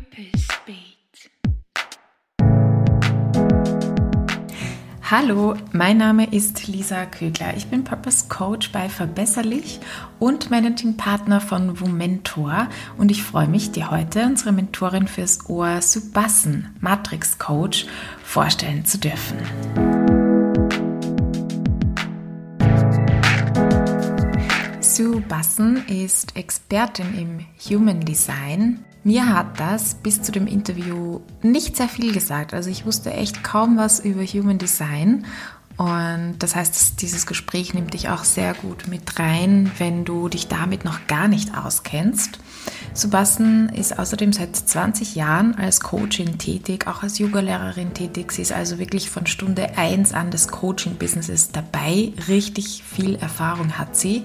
Purpose Beat. Hallo, mein Name ist Lisa Kögler. Ich bin Purpose Coach bei Verbesserlich und Managing Partner von Womentor und ich freue mich, dir heute unsere Mentorin fürs Ohr Subassen, Matrix Coach, vorstellen zu dürfen. Sue Bassen ist Expertin im Human Design. Mir hat das bis zu dem Interview nicht sehr viel gesagt. Also ich wusste echt kaum was über Human Design. Und das heißt, dieses Gespräch nimmt dich auch sehr gut mit rein, wenn du dich damit noch gar nicht auskennst. Subassen ist außerdem seit 20 Jahren als Coachin tätig, auch als Yogalehrerin tätig. Sie ist also wirklich von Stunde 1 an des Coaching-Businesses dabei. Richtig viel Erfahrung hat sie.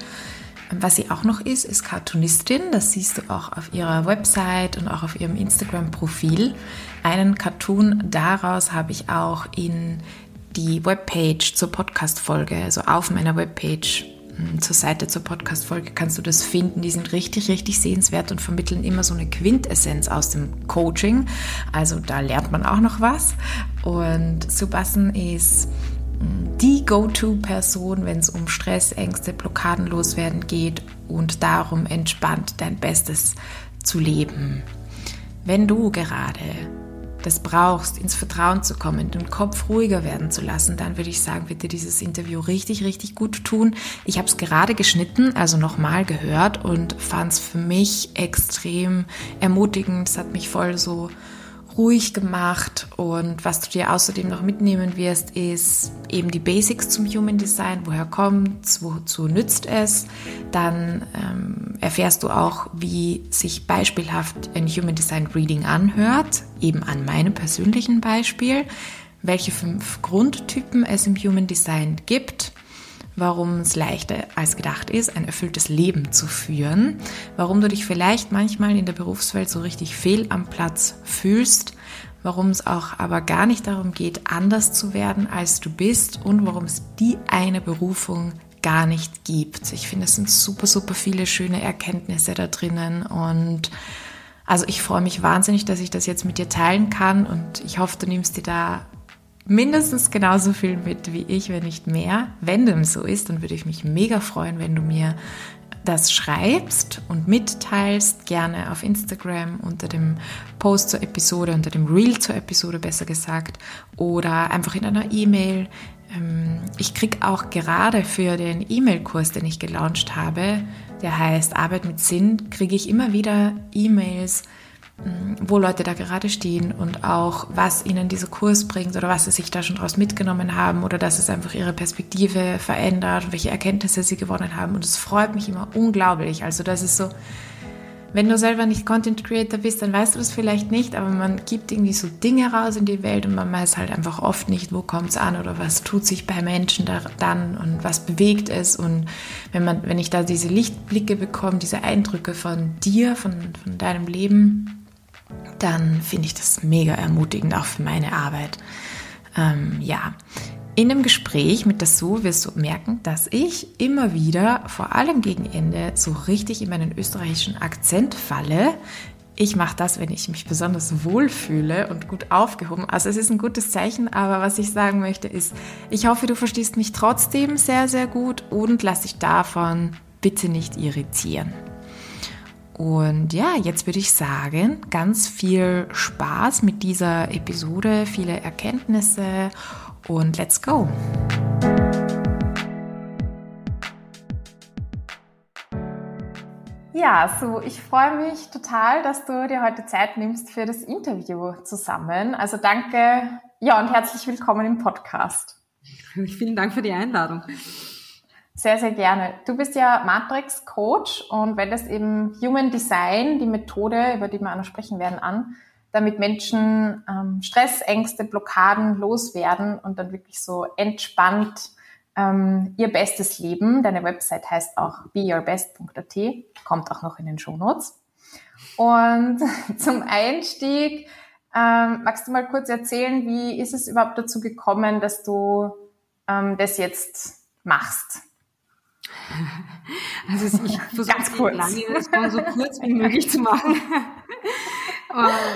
Was sie auch noch ist, ist Cartoonistin. Das siehst du auch auf ihrer Website und auch auf ihrem Instagram-Profil. Einen Cartoon daraus habe ich auch in die Webpage zur Podcast-Folge, also auf meiner Webpage hm, zur Seite zur Podcast-Folge kannst du das finden. Die sind richtig, richtig sehenswert und vermitteln immer so eine Quintessenz aus dem Coaching. Also da lernt man auch noch was. Und Subassen ist die Go-To-Person, wenn es um Stress, Ängste, Blockaden loswerden geht und darum entspannt dein Bestes zu leben. Wenn du gerade das brauchst, ins Vertrauen zu kommen, den Kopf ruhiger werden zu lassen, dann würde ich sagen, dir dieses Interview richtig, richtig gut tun. Ich habe es gerade geschnitten, also nochmal gehört und fand es für mich extrem ermutigend. Es hat mich voll so ruhig gemacht und was du dir außerdem noch mitnehmen wirst, ist eben die Basics zum Human Design, woher kommt es, wozu nützt es. Dann ähm, erfährst du auch, wie sich beispielhaft ein Human Design Reading anhört, eben an meinem persönlichen Beispiel, welche fünf Grundtypen es im Human Design gibt warum es leichter als gedacht ist, ein erfülltes Leben zu führen, warum du dich vielleicht manchmal in der Berufswelt so richtig fehl am Platz fühlst, warum es auch aber gar nicht darum geht, anders zu werden, als du bist und warum es die eine Berufung gar nicht gibt. Ich finde, es sind super, super viele schöne Erkenntnisse da drinnen und also ich freue mich wahnsinnig, dass ich das jetzt mit dir teilen kann und ich hoffe, du nimmst dir da mindestens genauso viel mit wie ich, wenn nicht mehr. Wenn dem so ist, dann würde ich mich mega freuen, wenn du mir das schreibst und mitteilst, gerne auf Instagram unter dem Post zur Episode, unter dem Reel zur Episode besser gesagt, oder einfach in einer E-Mail. Ähm, ich kriege auch gerade für den E-Mail-Kurs, den ich gelauncht habe, der heißt Arbeit mit Sinn, kriege ich immer wieder E-Mails wo Leute da gerade stehen und auch, was ihnen dieser Kurs bringt oder was sie sich da schon daraus mitgenommen haben oder dass es einfach ihre Perspektive verändert und welche Erkenntnisse sie gewonnen haben. Und es freut mich immer unglaublich. Also das ist so, wenn du selber nicht Content Creator bist, dann weißt du das vielleicht nicht, aber man gibt irgendwie so Dinge raus in die Welt und man weiß halt einfach oft nicht, wo kommt es an oder was tut sich bei Menschen da, dann und was bewegt es. Und wenn man, wenn ich da diese Lichtblicke bekomme, diese Eindrücke von dir, von, von deinem Leben, dann finde ich das mega ermutigend, auch für meine Arbeit. Ähm, ja, in dem Gespräch mit der Sue wirst du merken, dass ich immer wieder, vor allem gegen Ende, so richtig in meinen österreichischen Akzent falle. Ich mache das, wenn ich mich besonders wohlfühle und gut aufgehoben. Also es ist ein gutes Zeichen, aber was ich sagen möchte ist, ich hoffe, du verstehst mich trotzdem sehr, sehr gut und lass dich davon bitte nicht irritieren. Und ja, jetzt würde ich sagen, ganz viel Spaß mit dieser Episode, viele Erkenntnisse und let's go! Ja, so ich freue mich total, dass du dir heute Zeit nimmst für das Interview zusammen. Also danke, ja und herzlich willkommen im Podcast. Vielen Dank für die Einladung. Sehr, sehr gerne. Du bist ja Matrix Coach und wendest eben Human Design, die Methode, über die wir auch noch sprechen werden, an, damit Menschen ähm, Stress, Ängste, Blockaden loswerden und dann wirklich so entspannt ähm, ihr bestes Leben. Deine Website heißt auch beyourbest.at, kommt auch noch in den Show Notes. Und zum Einstieg ähm, magst du mal kurz erzählen, wie ist es überhaupt dazu gekommen, dass du ähm, das jetzt machst? Also ich versuche ganz kurz. lange, so kurz wie möglich zu machen.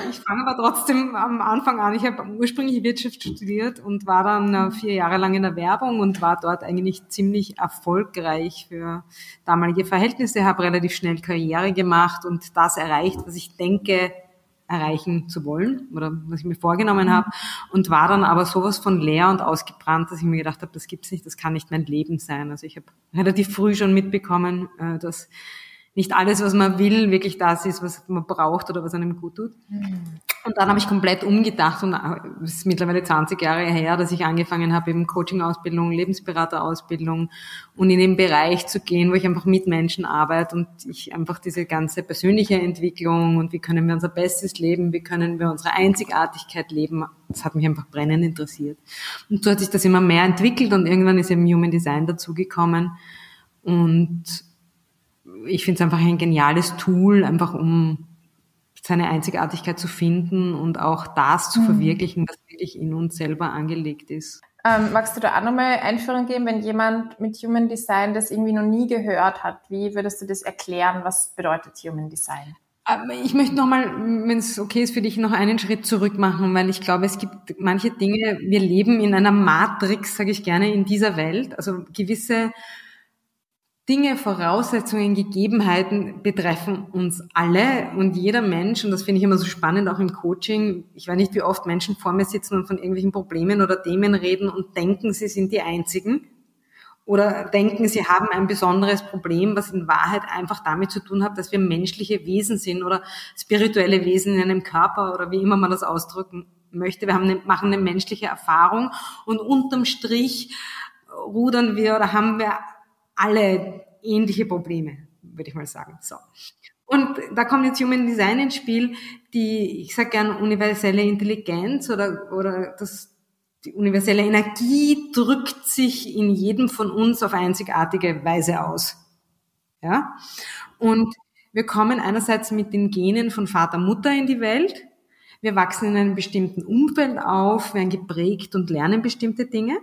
Ich fange aber trotzdem am Anfang an. Ich habe ursprünglich Wirtschaft studiert und war dann äh, vier Jahre lang in der Werbung und war dort eigentlich ziemlich erfolgreich für damalige Verhältnisse, habe relativ schnell Karriere gemacht und das erreicht, was ich denke, erreichen zu wollen oder was ich mir vorgenommen habe und war dann aber sowas von leer und ausgebrannt, dass ich mir gedacht habe, das gibt's nicht, das kann nicht mein Leben sein. Also ich habe relativ früh schon mitbekommen, äh, dass nicht alles, was man will, wirklich das ist, was man braucht oder was einem gut tut. Mhm. Und dann habe ich komplett umgedacht und es ist mittlerweile 20 Jahre her, dass ich angefangen habe, eben Coaching-Ausbildung, Lebensberater-Ausbildung und in den Bereich zu gehen, wo ich einfach mit Menschen arbeite und ich einfach diese ganze persönliche Entwicklung und wie können wir unser Bestes leben, wie können wir unsere Einzigartigkeit leben, das hat mich einfach brennend interessiert. Und so hat sich das immer mehr entwickelt und irgendwann ist eben Human Design dazugekommen und ich finde es einfach ein geniales Tool, einfach um seine Einzigartigkeit zu finden und auch das zu mhm. verwirklichen, was wirklich in uns selber angelegt ist. Ähm, magst du da auch nochmal Einführung geben, wenn jemand mit Human Design das irgendwie noch nie gehört hat? Wie würdest du das erklären? Was bedeutet Human Design? Ähm, ich möchte nochmal, wenn es okay ist für dich, noch einen Schritt zurück machen, weil ich glaube, es gibt manche Dinge, wir leben in einer Matrix, sage ich gerne, in dieser Welt. Also gewisse Dinge, Voraussetzungen, Gegebenheiten betreffen uns alle und jeder Mensch, und das finde ich immer so spannend, auch im Coaching. Ich weiß nicht, wie oft Menschen vor mir sitzen und von irgendwelchen Problemen oder Themen reden und denken, sie sind die Einzigen. Oder denken, sie haben ein besonderes Problem, was in Wahrheit einfach damit zu tun hat, dass wir menschliche Wesen sind oder spirituelle Wesen in einem Körper oder wie immer man das ausdrücken möchte. Wir haben eine, machen eine menschliche Erfahrung und unterm Strich rudern wir oder haben wir alle ähnliche Probleme, würde ich mal sagen. So. Und da kommt jetzt Human Design ins Spiel, die, ich sage gern, universelle Intelligenz oder, oder das, die universelle Energie drückt sich in jedem von uns auf einzigartige Weise aus. Ja? Und wir kommen einerseits mit den Genen von Vater, Mutter in die Welt. Wir wachsen in einem bestimmten Umfeld auf, werden geprägt und lernen bestimmte Dinge.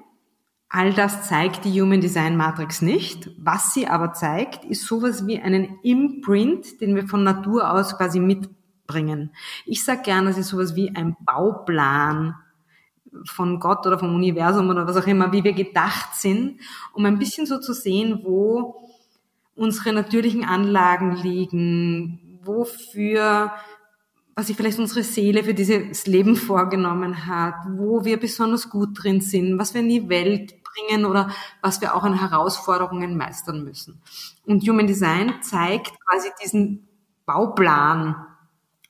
All das zeigt die Human Design Matrix nicht. Was sie aber zeigt, ist sowas wie einen Imprint, den wir von Natur aus quasi mitbringen. Ich sage gerne, das ist sowas wie ein Bauplan von Gott oder vom Universum oder was auch immer, wie wir gedacht sind, um ein bisschen so zu sehen, wo unsere natürlichen Anlagen liegen, wofür was sich vielleicht unsere Seele für dieses Leben vorgenommen hat, wo wir besonders gut drin sind, was wir in die Welt bringen oder was wir auch an Herausforderungen meistern müssen. Und Human Design zeigt quasi diesen Bauplan,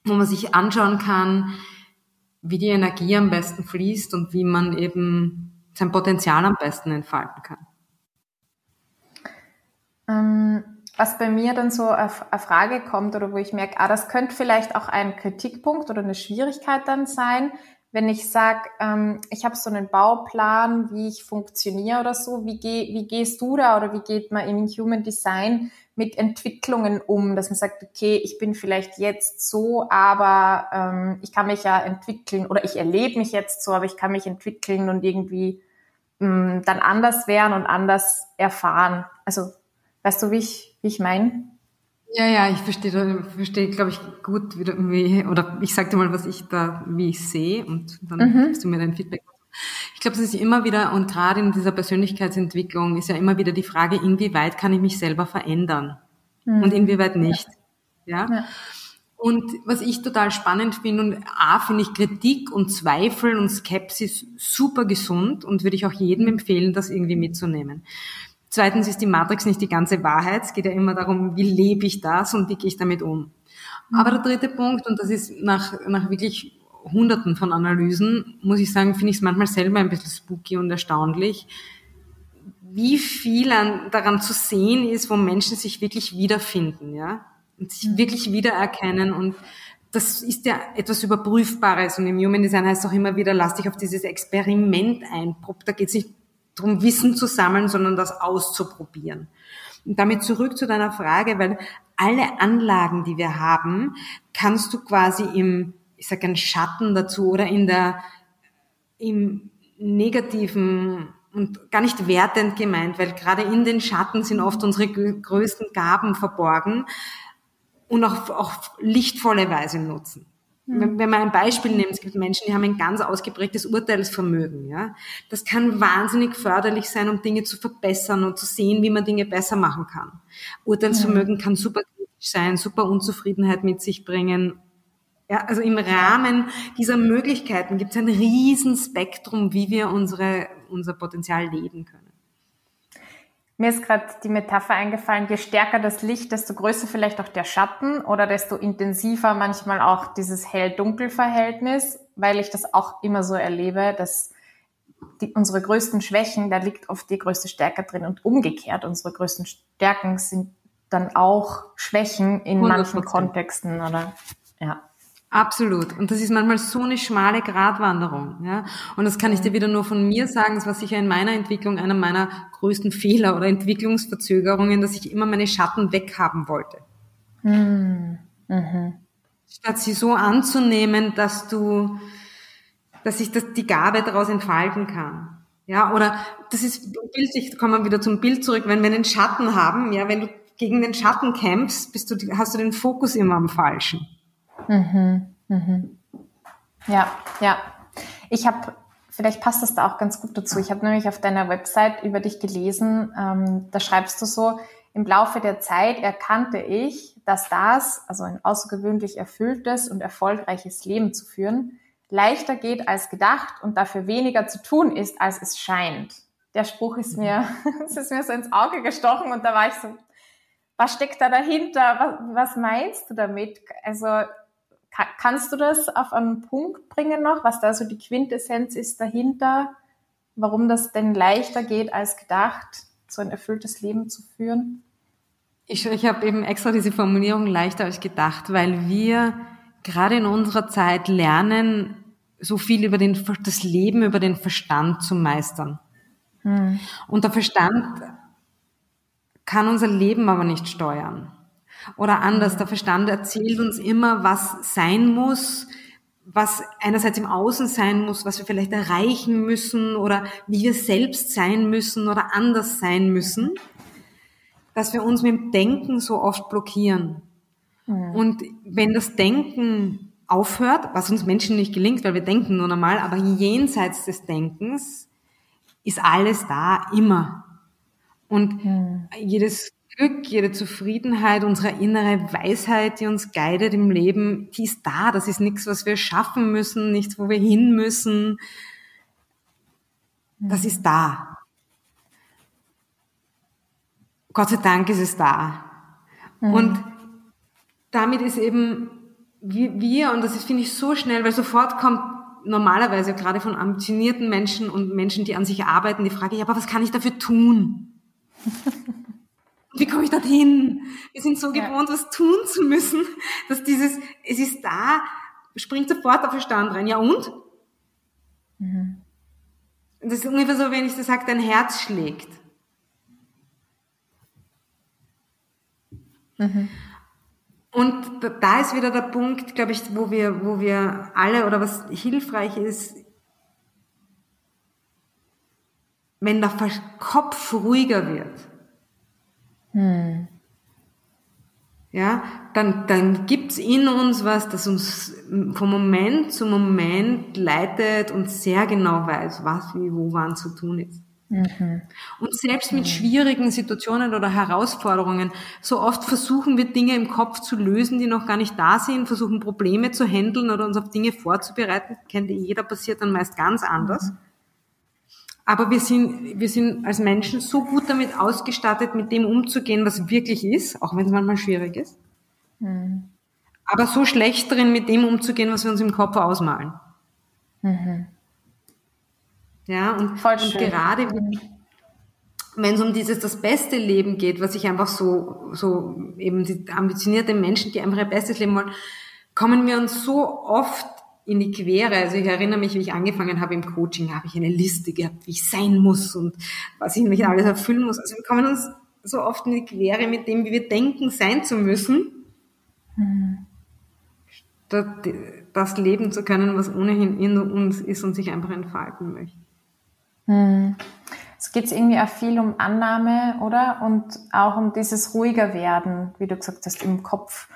wo man sich anschauen kann, wie die Energie am besten fließt und wie man eben sein Potenzial am besten entfalten kann. Ähm was bei mir dann so eine Frage kommt oder wo ich merke, ah, das könnte vielleicht auch ein Kritikpunkt oder eine Schwierigkeit dann sein, wenn ich sage, ähm, ich habe so einen Bauplan, wie ich funktioniere oder so, wie, geh, wie gehst du da oder wie geht man im Human Design mit Entwicklungen um, dass man sagt, okay, ich bin vielleicht jetzt so, aber ähm, ich kann mich ja entwickeln oder ich erlebe mich jetzt so, aber ich kann mich entwickeln und irgendwie ähm, dann anders werden und anders erfahren. Also weißt du, wie ich wie ich meine? Ja, ja, ich verstehe, verstehe, glaube ich, gut, wie, wie oder ich sage dir mal, was ich da, wie ich sehe und dann mhm. gibst du mir dein Feedback. Ich glaube, es ist immer wieder, und gerade in dieser Persönlichkeitsentwicklung ist ja immer wieder die Frage, inwieweit kann ich mich selber verändern mhm. und inwieweit nicht. Ja. ja. Und was ich total spannend finde, und A, finde ich Kritik und Zweifel und Skepsis super gesund und würde ich auch jedem empfehlen, das irgendwie mitzunehmen. Zweitens ist die Matrix nicht die ganze Wahrheit. Es geht ja immer darum, wie lebe ich das und wie gehe ich damit um. Aber der dritte Punkt, und das ist nach, nach wirklich Hunderten von Analysen, muss ich sagen, finde ich es manchmal selber ein bisschen spooky und erstaunlich, wie viel an, daran zu sehen ist, wo Menschen sich wirklich wiederfinden, ja, und sich mhm. wirklich wiedererkennen und das ist ja etwas Überprüfbares und im Human Design heißt es auch immer wieder, lass dich auf dieses Experiment ein. Da geht es nicht darum, Wissen zu sammeln, sondern das auszuprobieren. Und damit zurück zu deiner Frage, weil alle Anlagen, die wir haben, kannst du quasi im, ich sage einen Schatten dazu oder in der, im negativen und gar nicht wertend gemeint, weil gerade in den Schatten sind oft unsere größten Gaben verborgen und auch auf lichtvolle Weise nutzen. Wenn, wenn man ein Beispiel nimmt, es gibt Menschen, die haben ein ganz ausgeprägtes Urteilsvermögen, ja. Das kann wahnsinnig förderlich sein, um Dinge zu verbessern und zu sehen, wie man Dinge besser machen kann. Urteilsvermögen mhm. kann super kritisch sein, super Unzufriedenheit mit sich bringen. Ja, also im Rahmen dieser Möglichkeiten gibt es ein Riesenspektrum, wie wir unsere, unser Potenzial leben können. Mir ist gerade die Metapher eingefallen, je stärker das Licht, desto größer vielleicht auch der Schatten oder desto intensiver manchmal auch dieses Hell-Dunkel-Verhältnis, weil ich das auch immer so erlebe, dass die, unsere größten Schwächen, da liegt oft die größte Stärke drin und umgekehrt, unsere größten Stärken sind dann auch Schwächen in 100%. manchen Kontexten oder ja. Absolut. Und das ist manchmal so eine schmale Gratwanderung. Ja? Und das kann ich dir wieder nur von mir sagen. Das war sicher in meiner Entwicklung einer meiner größten Fehler oder Entwicklungsverzögerungen, dass ich immer meine Schatten weghaben wollte. Mhm. Mhm. Statt sie so anzunehmen, dass du, dass ich das, die Gabe daraus entfalten kann. Ja, oder das ist bildlich, kommen wir wieder zum Bild zurück, wenn wir einen Schatten haben, ja, wenn du gegen den Schatten kämpfst, bist du, hast du den Fokus immer am Falschen. Mhm, mhm. Ja, ja. Ich habe, vielleicht passt das da auch ganz gut dazu. Ich habe nämlich auf deiner Website über dich gelesen, ähm, da schreibst du so, im Laufe der Zeit erkannte ich, dass das, also ein außergewöhnlich erfülltes und erfolgreiches Leben zu führen, leichter geht als gedacht und dafür weniger zu tun ist, als es scheint. Der Spruch ist mir, es ist mir so ins Auge gestochen und da war ich so, was steckt da dahinter? Was, was meinst du damit? Also Kannst du das auf einen Punkt bringen noch, was da so die Quintessenz ist dahinter, warum das denn leichter geht als gedacht, so ein erfülltes Leben zu führen? Ich, ich habe eben extra diese Formulierung leichter als gedacht, weil wir gerade in unserer Zeit lernen, so viel über den, das Leben über den Verstand zu meistern. Hm. Und der Verstand kann unser Leben aber nicht steuern. Oder anders, der Verstand erzählt uns immer, was sein muss, was einerseits im Außen sein muss, was wir vielleicht erreichen müssen oder wie wir selbst sein müssen oder anders sein müssen, dass wir uns mit dem Denken so oft blockieren. Mhm. Und wenn das Denken aufhört, was uns Menschen nicht gelingt, weil wir denken nur normal, aber jenseits des Denkens ist alles da, immer. Und mhm. jedes Glück, jede Zufriedenheit, unsere innere Weisheit, die uns guidet im Leben, die ist da. Das ist nichts, was wir schaffen müssen, nichts, wo wir hin müssen. Das ist da. Gott sei Dank ist es da. Mhm. Und damit ist eben wir, und das ist, finde ich, so schnell, weil sofort kommt normalerweise gerade von ambitionierten Menschen und Menschen, die an sich arbeiten, die Frage, ja, aber was kann ich dafür tun? wie komme ich dorthin? Wir sind so gewohnt, ja. was tun zu müssen, dass dieses, es ist da, springt sofort der Verstand rein. Ja und? Mhm. Das ist ungefähr so, wenn ich das sage, dein Herz schlägt. Mhm. Und da ist wieder der Punkt, glaube ich, wo wir, wo wir alle oder was hilfreich ist, wenn der Kopf ruhiger wird hm. Ja, dann, dann gibt's in uns was, das uns vom Moment zu Moment leitet und sehr genau weiß, was wie wo wann zu tun ist. Mhm. Und selbst mit schwierigen Situationen oder Herausforderungen, so oft versuchen wir Dinge im Kopf zu lösen, die noch gar nicht da sind, versuchen Probleme zu handeln oder uns auf Dinge vorzubereiten. Kennt jeder, passiert dann meist ganz anders. Mhm. Aber wir sind, wir sind als Menschen so gut damit ausgestattet, mit dem umzugehen, was wirklich ist, auch wenn es manchmal schwierig ist. Mhm. Aber so schlecht drin, mit dem umzugehen, was wir uns im Kopf ausmalen. Mhm. Ja, und, und gerade wenn es um dieses das beste Leben geht, was ich einfach so, so eben die ambitionierte Menschen, die einfach ihr bestes Leben wollen, kommen wir uns so oft in die Quere. Also ich erinnere mich, wie ich angefangen habe im Coaching, habe ich eine Liste gehabt, wie ich sein muss und was ich mich alles erfüllen muss. Also wir kommen uns so oft in die Quere mit dem, wie wir denken, sein zu müssen, mhm. statt das leben zu können, was ohnehin in uns ist und sich einfach entfalten möchte. Mhm. Es geht irgendwie auch viel um Annahme, oder? Und auch um dieses ruhiger werden, wie du gesagt hast, im Kopf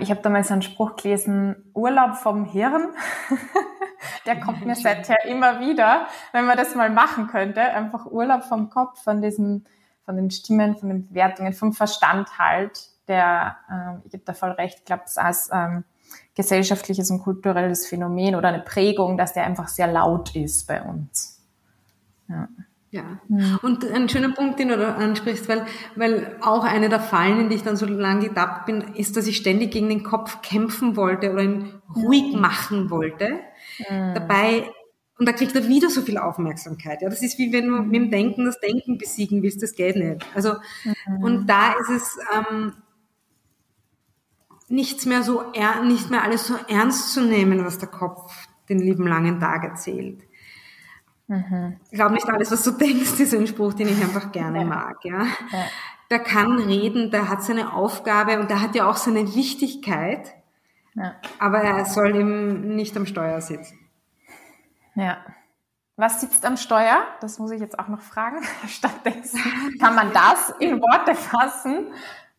ich habe damals einen Spruch gelesen, Urlaub vom Hirn. Der kommt mir seither immer wieder, wenn man das mal machen könnte. Einfach Urlaub vom Kopf, von diesen, von den Stimmen, von den Bewertungen, vom Verstand halt. Der, ähm, ich gebe da voll recht, ich glaube, es als ähm, gesellschaftliches und kulturelles Phänomen oder eine Prägung, dass der einfach sehr laut ist bei uns. Ja. Ja. Mhm. Und ein schöner Punkt, den du ansprichst, weil, weil auch eine der Fallen, in die ich dann so lange getappt bin, ist, dass ich ständig gegen den Kopf kämpfen wollte oder ihn ruhig machen wollte. Mhm. Dabei, und da kriegt er wieder so viel Aufmerksamkeit. Ja, das ist wie wenn du mit dem Denken das Denken besiegen willst, das geht nicht. Also, mhm. und da ist es, ähm, nichts mehr so, nicht mehr alles so ernst zu nehmen, was der Kopf den lieben langen Tag erzählt. Mhm. Ich glaube nicht alles, was du denkst, ist ein Spruch, den ich einfach gerne ja. mag. Ja? ja. Der kann reden, der hat seine Aufgabe und der hat ja auch seine Wichtigkeit. Ja. Aber er soll eben nicht am Steuer sitzen. Ja. Was sitzt am Steuer? Das muss ich jetzt auch noch fragen. Stattdessen kann man das in Worte fassen?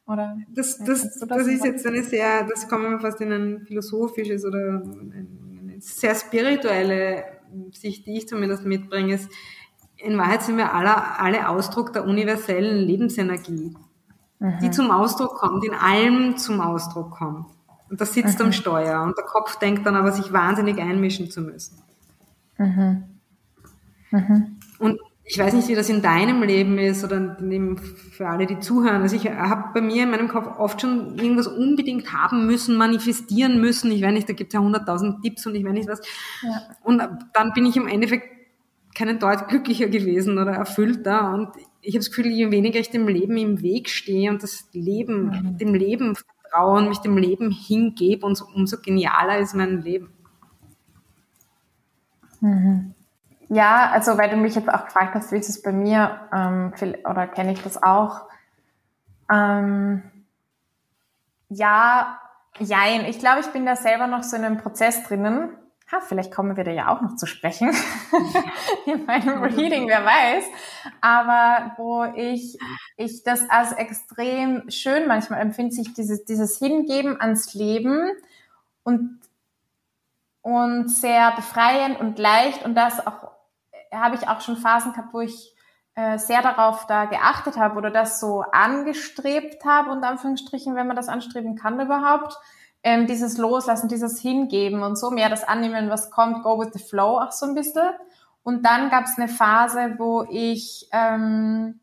Oder das, das, das, das ist jetzt eine sehr, das kommen wir fast in ein philosophisches oder eine sehr spirituelle Sicht, die ich zumindest mitbringe, ist, in Wahrheit sind wir alle, alle Ausdruck der universellen Lebensenergie, mhm. die zum Ausdruck kommt, in allem zum Ausdruck kommt. Und das sitzt mhm. am Steuer und der Kopf denkt dann aber, sich wahnsinnig einmischen zu müssen. Mhm. mhm. Und ich weiß nicht, wie das in deinem Leben ist oder für alle, die zuhören. Also ich habe bei mir in meinem Kopf oft schon irgendwas unbedingt haben müssen, manifestieren müssen. Ich weiß nicht, da gibt es ja hunderttausend Tipps und ich weiß nicht was. Ja. Und dann bin ich im Endeffekt keinen Deut glücklicher gewesen oder erfüllter. Und ich habe das Gefühl, je weniger ich dem Leben im Weg stehe und das Leben, mhm. dem Leben vertraue und mich dem Leben hingebe, umso genialer ist mein Leben. Mhm. Ja, also weil du mich jetzt auch gefragt hast, wie ist es bei mir, ähm, oder kenne ich das auch? Ähm, ja, jein. Ich glaube, ich bin da selber noch so in einem Prozess drinnen. Ha, vielleicht kommen wir da ja auch noch zu sprechen in meinem Reading, wer weiß. Aber wo ich, ich das als extrem schön manchmal empfinde, sich dieses, dieses Hingeben ans Leben und und sehr befreiend und leicht und das auch habe ich auch schon Phasen gehabt, wo ich äh, sehr darauf da geachtet habe oder das so angestrebt habe, unter Anführungsstrichen, wenn man das anstreben kann überhaupt. Ähm, dieses Loslassen, dieses Hingeben und so mehr das Annehmen, was kommt, go with the flow auch so ein bisschen. Und dann gab es eine Phase, wo ich, ähm,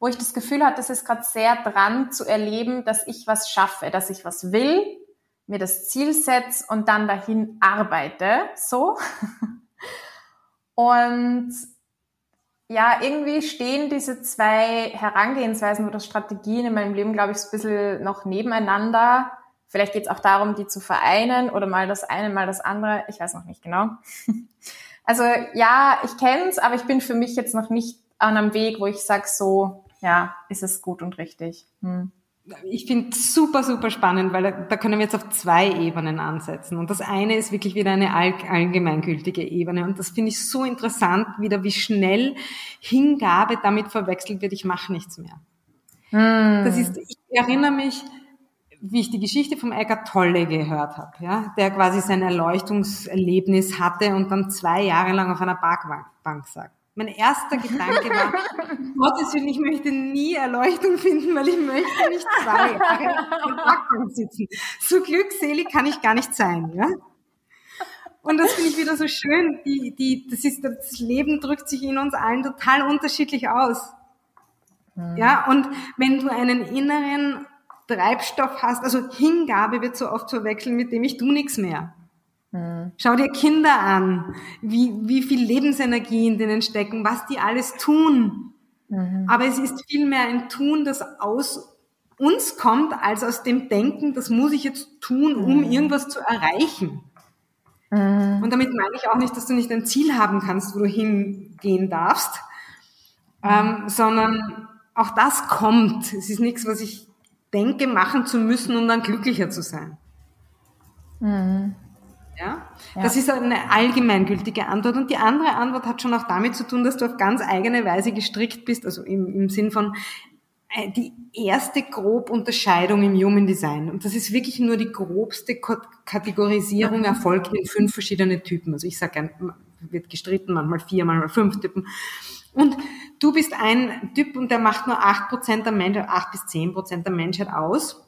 wo ich das Gefühl hatte, es ist gerade sehr dran zu erleben, dass ich was schaffe, dass ich was will, mir das Ziel setze und dann dahin arbeite, so. Und ja, irgendwie stehen diese zwei Herangehensweisen oder Strategien in meinem Leben, glaube ich, so ein bisschen noch nebeneinander. Vielleicht geht es auch darum, die zu vereinen oder mal das eine, mal das andere. Ich weiß noch nicht genau. Also ja, ich kenne es, aber ich bin für mich jetzt noch nicht an einem Weg, wo ich sage, so, ja, ist es gut und richtig. Hm ich finde super, super spannend, weil da, können wir jetzt auf zwei Ebenen ansetzen. Und das eine ist wirklich wieder eine allgemeingültige Ebene. Und das finde ich so interessant, wieder wie schnell Hingabe damit verwechselt wird, ich mache nichts mehr. Hm. Das ist, ich erinnere mich, wie ich die Geschichte vom Eckart Tolle gehört habe, ja, der quasi sein Erleuchtungserlebnis hatte und dann zwei Jahre lang auf einer Parkbank sagt. Mein erster Gedanke war, Gottes Willen, ich möchte nie Erleuchtung finden, weil ich möchte nicht zwei Jahre im Backbank sitzen. So glückselig kann ich gar nicht sein, ja. Und das finde ich wieder so schön. Die, die, das ist, das Leben drückt sich in uns allen total unterschiedlich aus. Mhm. Ja, und wenn du einen inneren Treibstoff hast, also Hingabe wird so oft verwechseln mit dem ich tu nichts mehr. Mhm. Schau dir Kinder an, wie, wie viel Lebensenergie in denen stecken, was die alles tun. Mhm. Aber es ist vielmehr ein Tun, das aus uns kommt, als aus dem Denken, das muss ich jetzt tun, um mhm. irgendwas zu erreichen. Mhm. Und damit meine ich auch nicht, dass du nicht ein Ziel haben kannst, wo du hingehen darfst, ähm, sondern auch das kommt. Es ist nichts, was ich denke, machen zu müssen, um dann glücklicher zu sein. Ja? ja? Das ist eine allgemeingültige Antwort. Und die andere Antwort hat schon auch damit zu tun, dass du auf ganz eigene Weise gestrickt bist, also im, im Sinn von, äh, die erste Grobunterscheidung im Human Design. Und das ist wirklich nur die grobste Kategorisierung, erfolgt in fünf verschiedene Typen. Also ich sage, wird gestritten, manchmal vier, manchmal fünf Typen. Und du bist ein Typ und der macht nur acht Prozent der Menschheit, acht bis zehn Prozent der Menschheit aus,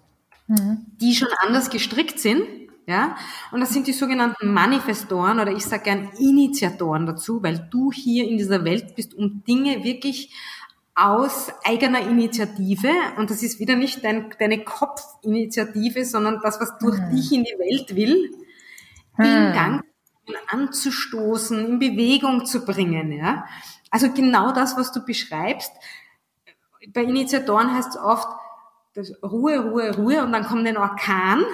mhm. die schon anders gestrickt sind. Ja? Und das sind die sogenannten Manifestoren oder ich sage gern Initiatoren dazu, weil du hier in dieser Welt bist, um Dinge wirklich aus eigener Initiative, und das ist wieder nicht dein, deine Kopfinitiative, sondern das, was durch hm. dich in die Welt will, hm. in Gang anzustoßen, in Bewegung zu bringen. Ja? Also genau das, was du beschreibst. Bei Initiatoren heißt es oft Ruhe, Ruhe, Ruhe und dann kommt ein Orkan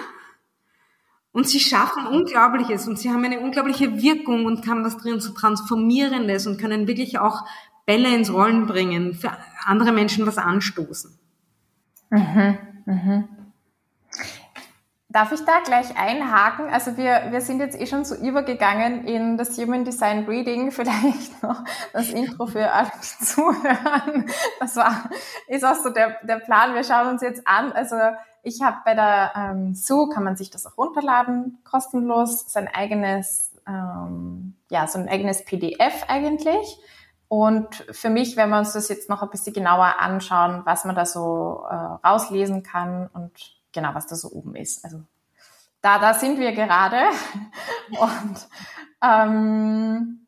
und sie schaffen Unglaubliches und sie haben eine unglaubliche Wirkung und haben was drin so Transformierendes und können wirklich auch Bälle ins Rollen bringen, für andere Menschen was anstoßen. Mhm, mhm. Darf ich da gleich einhaken? Also wir, wir sind jetzt eh schon so übergegangen in das Human Design Reading. Vielleicht noch das Intro für alle, die zuhören. Das war, ist auch so der, der Plan. Wir schauen uns jetzt an. Also ich habe bei der ähm, Sue, kann man sich das auch runterladen, kostenlos, sein eigenes, ähm, ja, so ein eigenes PDF eigentlich. Und für mich, wenn wir uns das jetzt noch ein bisschen genauer anschauen, was man da so äh, rauslesen kann und genau, was da so oben ist. Also da, da sind wir gerade. und ähm,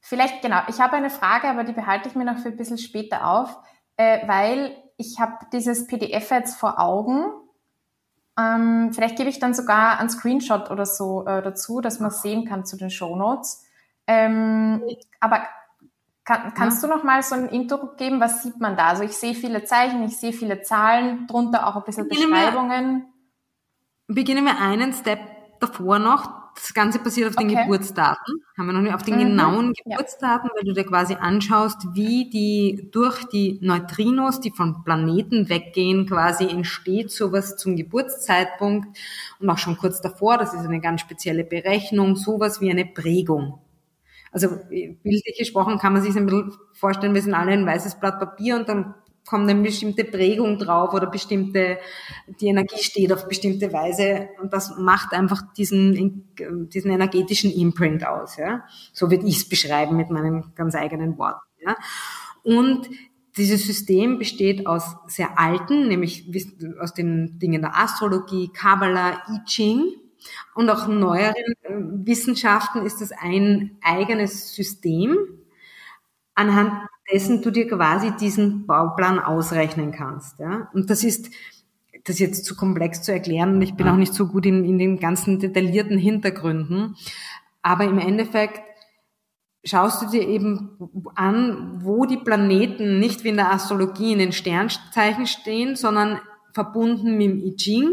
vielleicht, genau, ich habe eine Frage, aber die behalte ich mir noch für ein bisschen später auf, äh, weil ich habe dieses PDF jetzt vor Augen. Ähm, vielleicht gebe ich dann sogar einen Screenshot oder so äh, dazu, dass man sehen kann zu den Shownotes. Ähm, aber kann, kannst ja. du noch mal so ein Intro geben? Was sieht man da? Also ich sehe viele Zeichen, ich sehe viele Zahlen, drunter auch ein bisschen beginnen Beschreibungen. Wir, beginnen wir einen Step davor noch. Das Ganze passiert auf den okay. Geburtsdaten. Haben wir noch nicht auf den mhm. genauen Geburtsdaten, ja. weil du dir quasi anschaust, wie die durch die Neutrinos, die von Planeten weggehen, quasi entsteht sowas zum Geburtszeitpunkt und auch schon kurz davor. Das ist eine ganz spezielle Berechnung, sowas wie eine Prägung. Also bildlich gesprochen kann man sich ein bisschen vorstellen, wir sind alle ein weißes Blatt Papier und dann kommt eine bestimmte Prägung drauf oder bestimmte, die Energie steht auf bestimmte Weise und das macht einfach diesen, diesen energetischen Imprint aus. Ja? So würde ich es beschreiben mit meinen ganz eigenen Worten. Ja? Und dieses System besteht aus sehr alten, nämlich aus den Dingen der Astrologie, Kabbalah, I Ching, und auch neueren äh, Wissenschaften ist das ein eigenes System, anhand dessen du dir quasi diesen Bauplan ausrechnen kannst. Ja? Und das ist, das ist jetzt zu komplex zu erklären und ich bin auch nicht so gut in, in den ganzen detaillierten Hintergründen. Aber im Endeffekt schaust du dir eben an, wo die Planeten nicht wie in der Astrologie in den Sternzeichen stehen, sondern verbunden mit dem I Ching,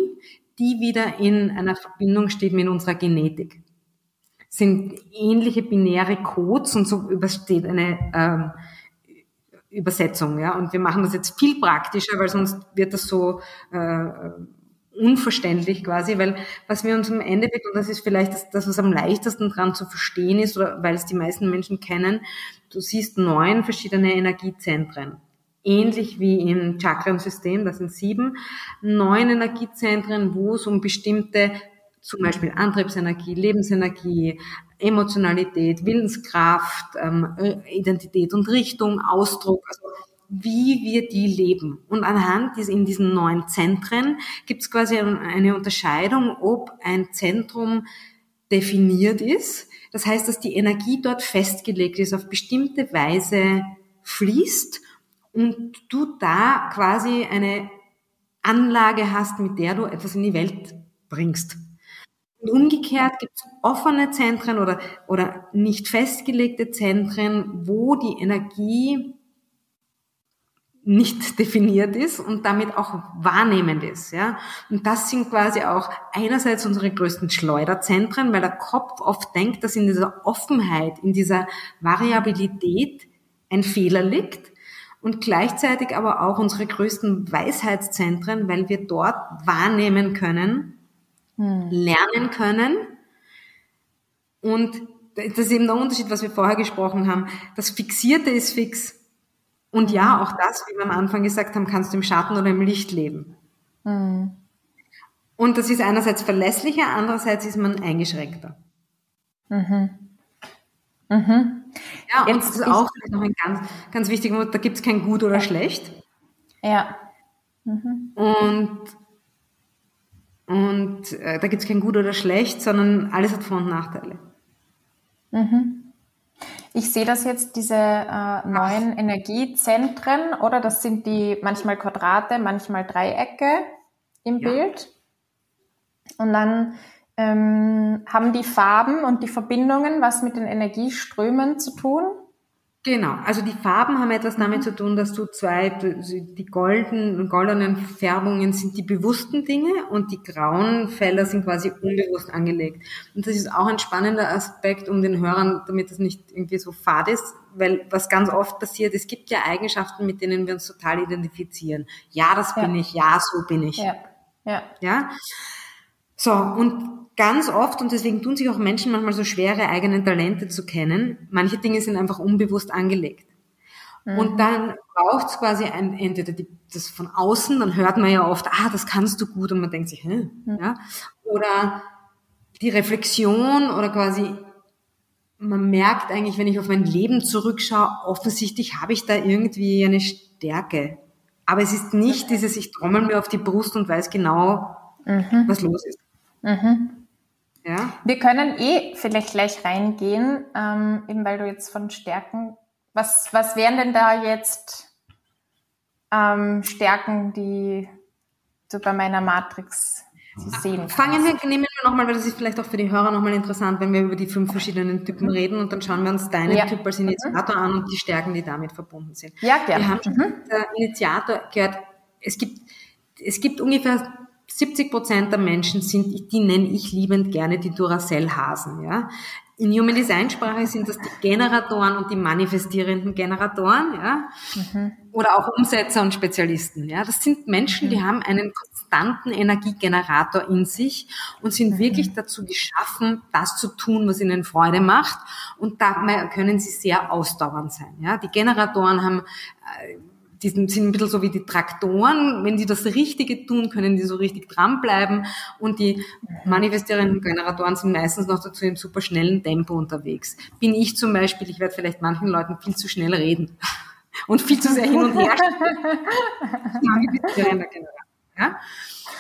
die wieder in einer Verbindung steht mit unserer Genetik. Sind ähnliche binäre Codes und so übersteht eine ähm, Übersetzung. Ja? Und wir machen das jetzt viel praktischer, weil sonst wird das so äh, unverständlich quasi, weil was wir uns am Ende, und das ist vielleicht das, das, was am leichtesten dran zu verstehen ist, oder weil es die meisten Menschen kennen, du siehst neun verschiedene Energiezentren ähnlich wie im Chakrensystem, das sind sieben, neun Energiezentren, wo es um bestimmte, zum Beispiel Antriebsenergie, Lebensenergie, Emotionalität, Willenskraft, ähm, Identität und Richtung, Ausdruck, also wie wir die leben. Und anhand dieser, in diesen neun Zentren gibt es quasi eine Unterscheidung, ob ein Zentrum definiert ist. Das heißt, dass die Energie dort festgelegt ist, auf bestimmte Weise fließt und du da quasi eine Anlage hast, mit der du etwas in die Welt bringst. Und umgekehrt gibt es offene Zentren oder, oder nicht festgelegte Zentren, wo die Energie nicht definiert ist und damit auch wahrnehmend ist. Ja? Und das sind quasi auch einerseits unsere größten Schleuderzentren, weil der Kopf oft denkt, dass in dieser Offenheit, in dieser Variabilität ein Fehler liegt und gleichzeitig aber auch unsere größten Weisheitszentren, weil wir dort wahrnehmen können, hm. lernen können. Und das ist eben der Unterschied, was wir vorher gesprochen haben. Das Fixierte ist fix Und ja, auch das, wie wir am Anfang gesagt haben, kannst du im Schatten oder im Licht leben. Mhm. Und das ist einerseits verlässlicher, andererseits ist man eingeschränkter. Mhm. Mhm. Ja, und Jetzt das ist auch noch ein ganz, ganz wichtiger Punkt, da gibt es kein Gut oder Schlecht. Ja. Mhm. Und, und äh, da gibt es kein Gut oder Schlecht, sondern alles hat Vor- und Nachteile. Mhm. Ich sehe das jetzt, diese äh, neuen Ach. Energiezentren, oder? Das sind die manchmal Quadrate, manchmal Dreiecke im ja. Bild. Und dann ähm, haben die Farben und die Verbindungen was mit den Energieströmen zu tun? Genau, also die Farben haben etwas damit zu tun, dass du zwei, die golden, goldenen Färbungen sind die bewussten Dinge und die grauen Felder sind quasi unbewusst angelegt. Und das ist auch ein spannender Aspekt, um den Hörern, damit es nicht irgendwie so fad ist, weil was ganz oft passiert, es gibt ja Eigenschaften, mit denen wir uns total identifizieren. Ja, das ja. bin ich, ja, so bin ich. Ja. Ja. ja? So, und ganz oft, und deswegen tun sich auch Menschen manchmal so schwer, ihre eigenen Talente zu kennen, manche Dinge sind einfach unbewusst angelegt. Mhm. Und dann braucht es quasi ein, entweder die, das von außen, dann hört man ja oft, ah, das kannst du gut, und man denkt sich, hä? Mhm. Ja? Oder die Reflexion oder quasi man merkt eigentlich, wenn ich auf mein Leben zurückschaue, offensichtlich habe ich da irgendwie eine Stärke. Aber es ist nicht dieses, ich trommel mir auf die Brust und weiß genau, mhm. was los ist. Mhm. Ja? Wir können eh vielleicht gleich reingehen, ähm, eben weil du jetzt von Stärken, was, was wären denn da jetzt ähm, Stärken, die du bei meiner Matrix sehen kannst? Fangen wir, nehmen wir nochmal, weil das ist vielleicht auch für die Hörer nochmal interessant, wenn wir über die fünf verschiedenen Typen reden und dann schauen wir uns deinen ja. Typ als Initiator mhm. an und die Stärken, die damit verbunden sind. Ja, gerne. Wir haben mhm. der Initiator gehört, es gibt, es gibt ungefähr 70 Prozent der Menschen sind, die nenne ich liebend gerne die Duracell-Hasen, ja. In Human Design Sprache sind das die Generatoren und die manifestierenden Generatoren, ja. Mhm. Oder auch Umsetzer und Spezialisten, ja. Das sind Menschen, mhm. die haben einen konstanten Energiegenerator in sich und sind mhm. wirklich dazu geschaffen, das zu tun, was ihnen Freude macht. Und dabei können sie sehr ausdauernd sein, ja. Die Generatoren haben, äh, die sind ein bisschen so wie die Traktoren. Wenn die das Richtige tun, können die so richtig dranbleiben. Und die manifestierenden Generatoren sind meistens noch dazu im super schnellen Tempo unterwegs. Bin ich zum Beispiel, ich werde vielleicht manchen Leuten viel zu schnell reden und viel zu sehr hin und her. ja?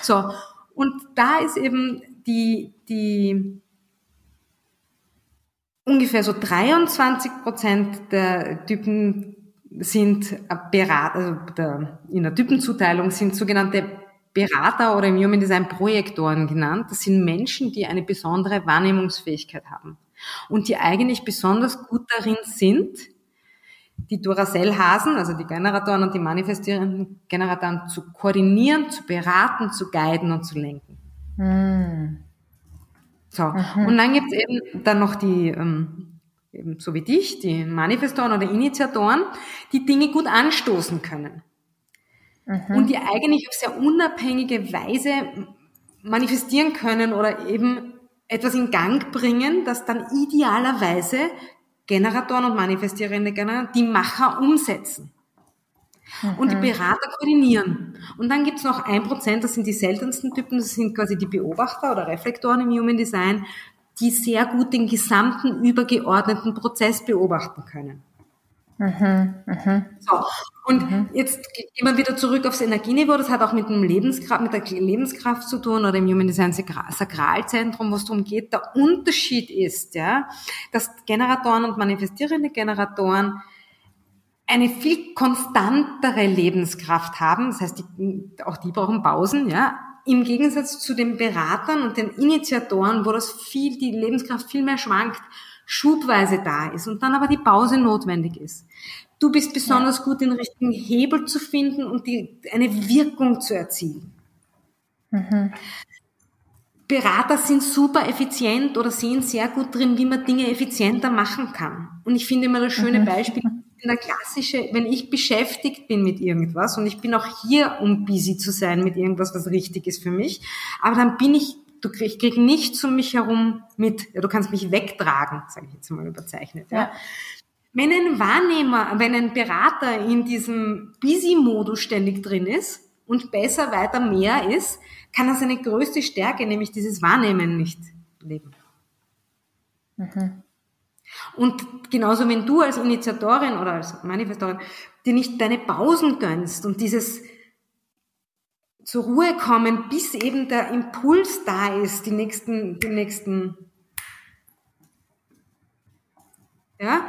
So. Und da ist eben die, die, ungefähr so 23 Prozent der Typen sind Berater, also der, in der Typenzuteilung sind sogenannte Berater oder im Human Design Projektoren genannt. Das sind Menschen, die eine besondere Wahrnehmungsfähigkeit haben und die eigentlich besonders gut darin sind, die Duracell-Hasen, also die Generatoren und die manifestierenden Generatoren zu koordinieren, zu beraten, zu guiden und zu lenken. Hm. So, mhm. und dann gibt's eben dann noch die ähm, eben so wie dich, die Manifestoren oder Initiatoren, die Dinge gut anstoßen können. Mhm. Und die eigentlich auf sehr unabhängige Weise manifestieren können oder eben etwas in Gang bringen, das dann idealerweise Generatoren und manifestierende Generatoren, die Macher umsetzen. Mhm. Und die mhm. Berater koordinieren. Und dann gibt's noch ein Prozent, das sind die seltensten Typen, das sind quasi die Beobachter oder Reflektoren im Human Design, die sehr gut den gesamten übergeordneten Prozess beobachten können. Mhm, mh. So. Und mhm. jetzt gehen wir wieder zurück aufs Energieniveau. Das hat auch mit dem Lebenskraft, mit der Lebenskraft zu tun oder im Human Design Sakralzentrum, wo es darum geht. Der Unterschied ist, ja, dass Generatoren und manifestierende Generatoren eine viel konstantere Lebenskraft haben. Das heißt, die, auch die brauchen Pausen, ja. Im Gegensatz zu den Beratern und den Initiatoren, wo das viel, die Lebenskraft viel mehr schwankt, schubweise da ist und dann aber die Pause notwendig ist. Du bist besonders ja. gut, den richtigen Hebel zu finden und die, eine Wirkung zu erzielen. Mhm. Berater sind super effizient oder sehen sehr gut drin, wie man Dinge effizienter machen kann. Und ich finde immer das schöne mhm. Beispiel, in der klassische, wenn ich beschäftigt bin mit irgendwas und ich bin auch hier, um busy zu sein mit irgendwas, was richtig ist für mich, aber dann bin ich, du, ich krieg nichts um mich herum mit, ja, du kannst mich wegtragen, sage ich jetzt mal überzeichnet. Ja. ja. Wenn ein Wahrnehmer, wenn ein Berater in diesem Busy-Modus ständig drin ist und besser, weiter, mehr ist, kann er seine größte Stärke, nämlich dieses Wahrnehmen, nicht leben. Mhm. Und genauso, wenn du als Initiatorin oder als Manifestorin dir nicht deine Pausen gönnst und dieses zur Ruhe kommen, bis eben der Impuls da ist, die nächsten, die nächsten, ja.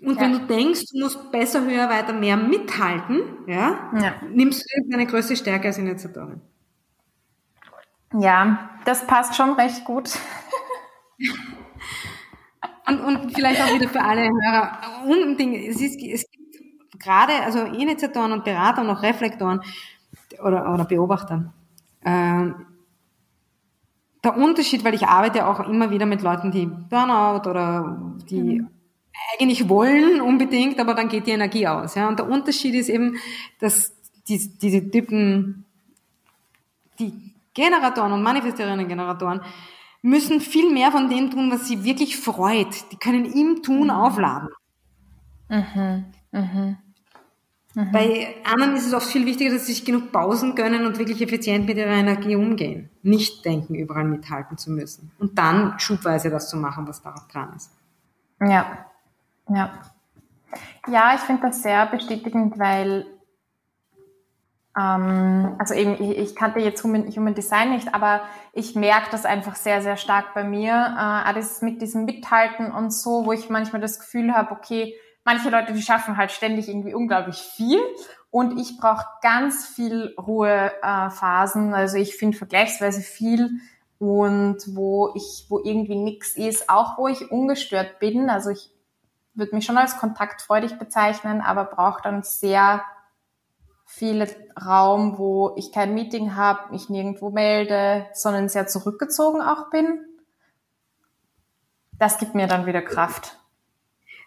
Und ja. wenn du denkst, du musst besser, höher, weiter, mehr mithalten, ja, ja. nimmst du deine größte Stärke als Initiatorin. Ja, das passt schon recht gut. und, und vielleicht auch wieder für alle Hörer. Unbedingt, es, ist, es gibt gerade, also Initiatoren und Berater und auch Reflektoren oder, oder Beobachter. Ähm, der Unterschied, weil ich arbeite auch immer wieder mit Leuten, die Burnout oder die mhm. eigentlich wollen unbedingt, aber dann geht die Energie aus. Ja? Und der Unterschied ist eben, dass die, diese Typen, die Generatoren und manifestierenden Generatoren, müssen viel mehr von dem tun, was sie wirklich freut. Die können im Tun mhm. aufladen. Mhm. Mhm. Mhm. Bei anderen ist es oft viel wichtiger, dass sie sich genug Pausen gönnen und wirklich effizient mit ihrer Energie umgehen. Nicht denken, überall mithalten zu müssen. Und dann schubweise das zu machen, was da dran ist. Ja, ja. Ja, ich finde das sehr bestätigend, weil ähm, also eben, ich, ich kannte jetzt Human, Human, Design nicht, aber ich merke das einfach sehr, sehr stark bei mir. Äh, alles mit diesem Mithalten und so, wo ich manchmal das Gefühl habe, okay, manche Leute, die schaffen halt ständig irgendwie unglaublich viel und ich brauche ganz viel Ruhephasen. Äh, also ich finde vergleichsweise viel und wo ich, wo irgendwie nichts ist, auch wo ich ungestört bin. Also ich würde mich schon als kontaktfreudig bezeichnen, aber brauche dann sehr viel Raum, wo ich kein Meeting habe, mich nirgendwo melde, sondern sehr zurückgezogen auch bin. Das gibt mir dann wieder Kraft.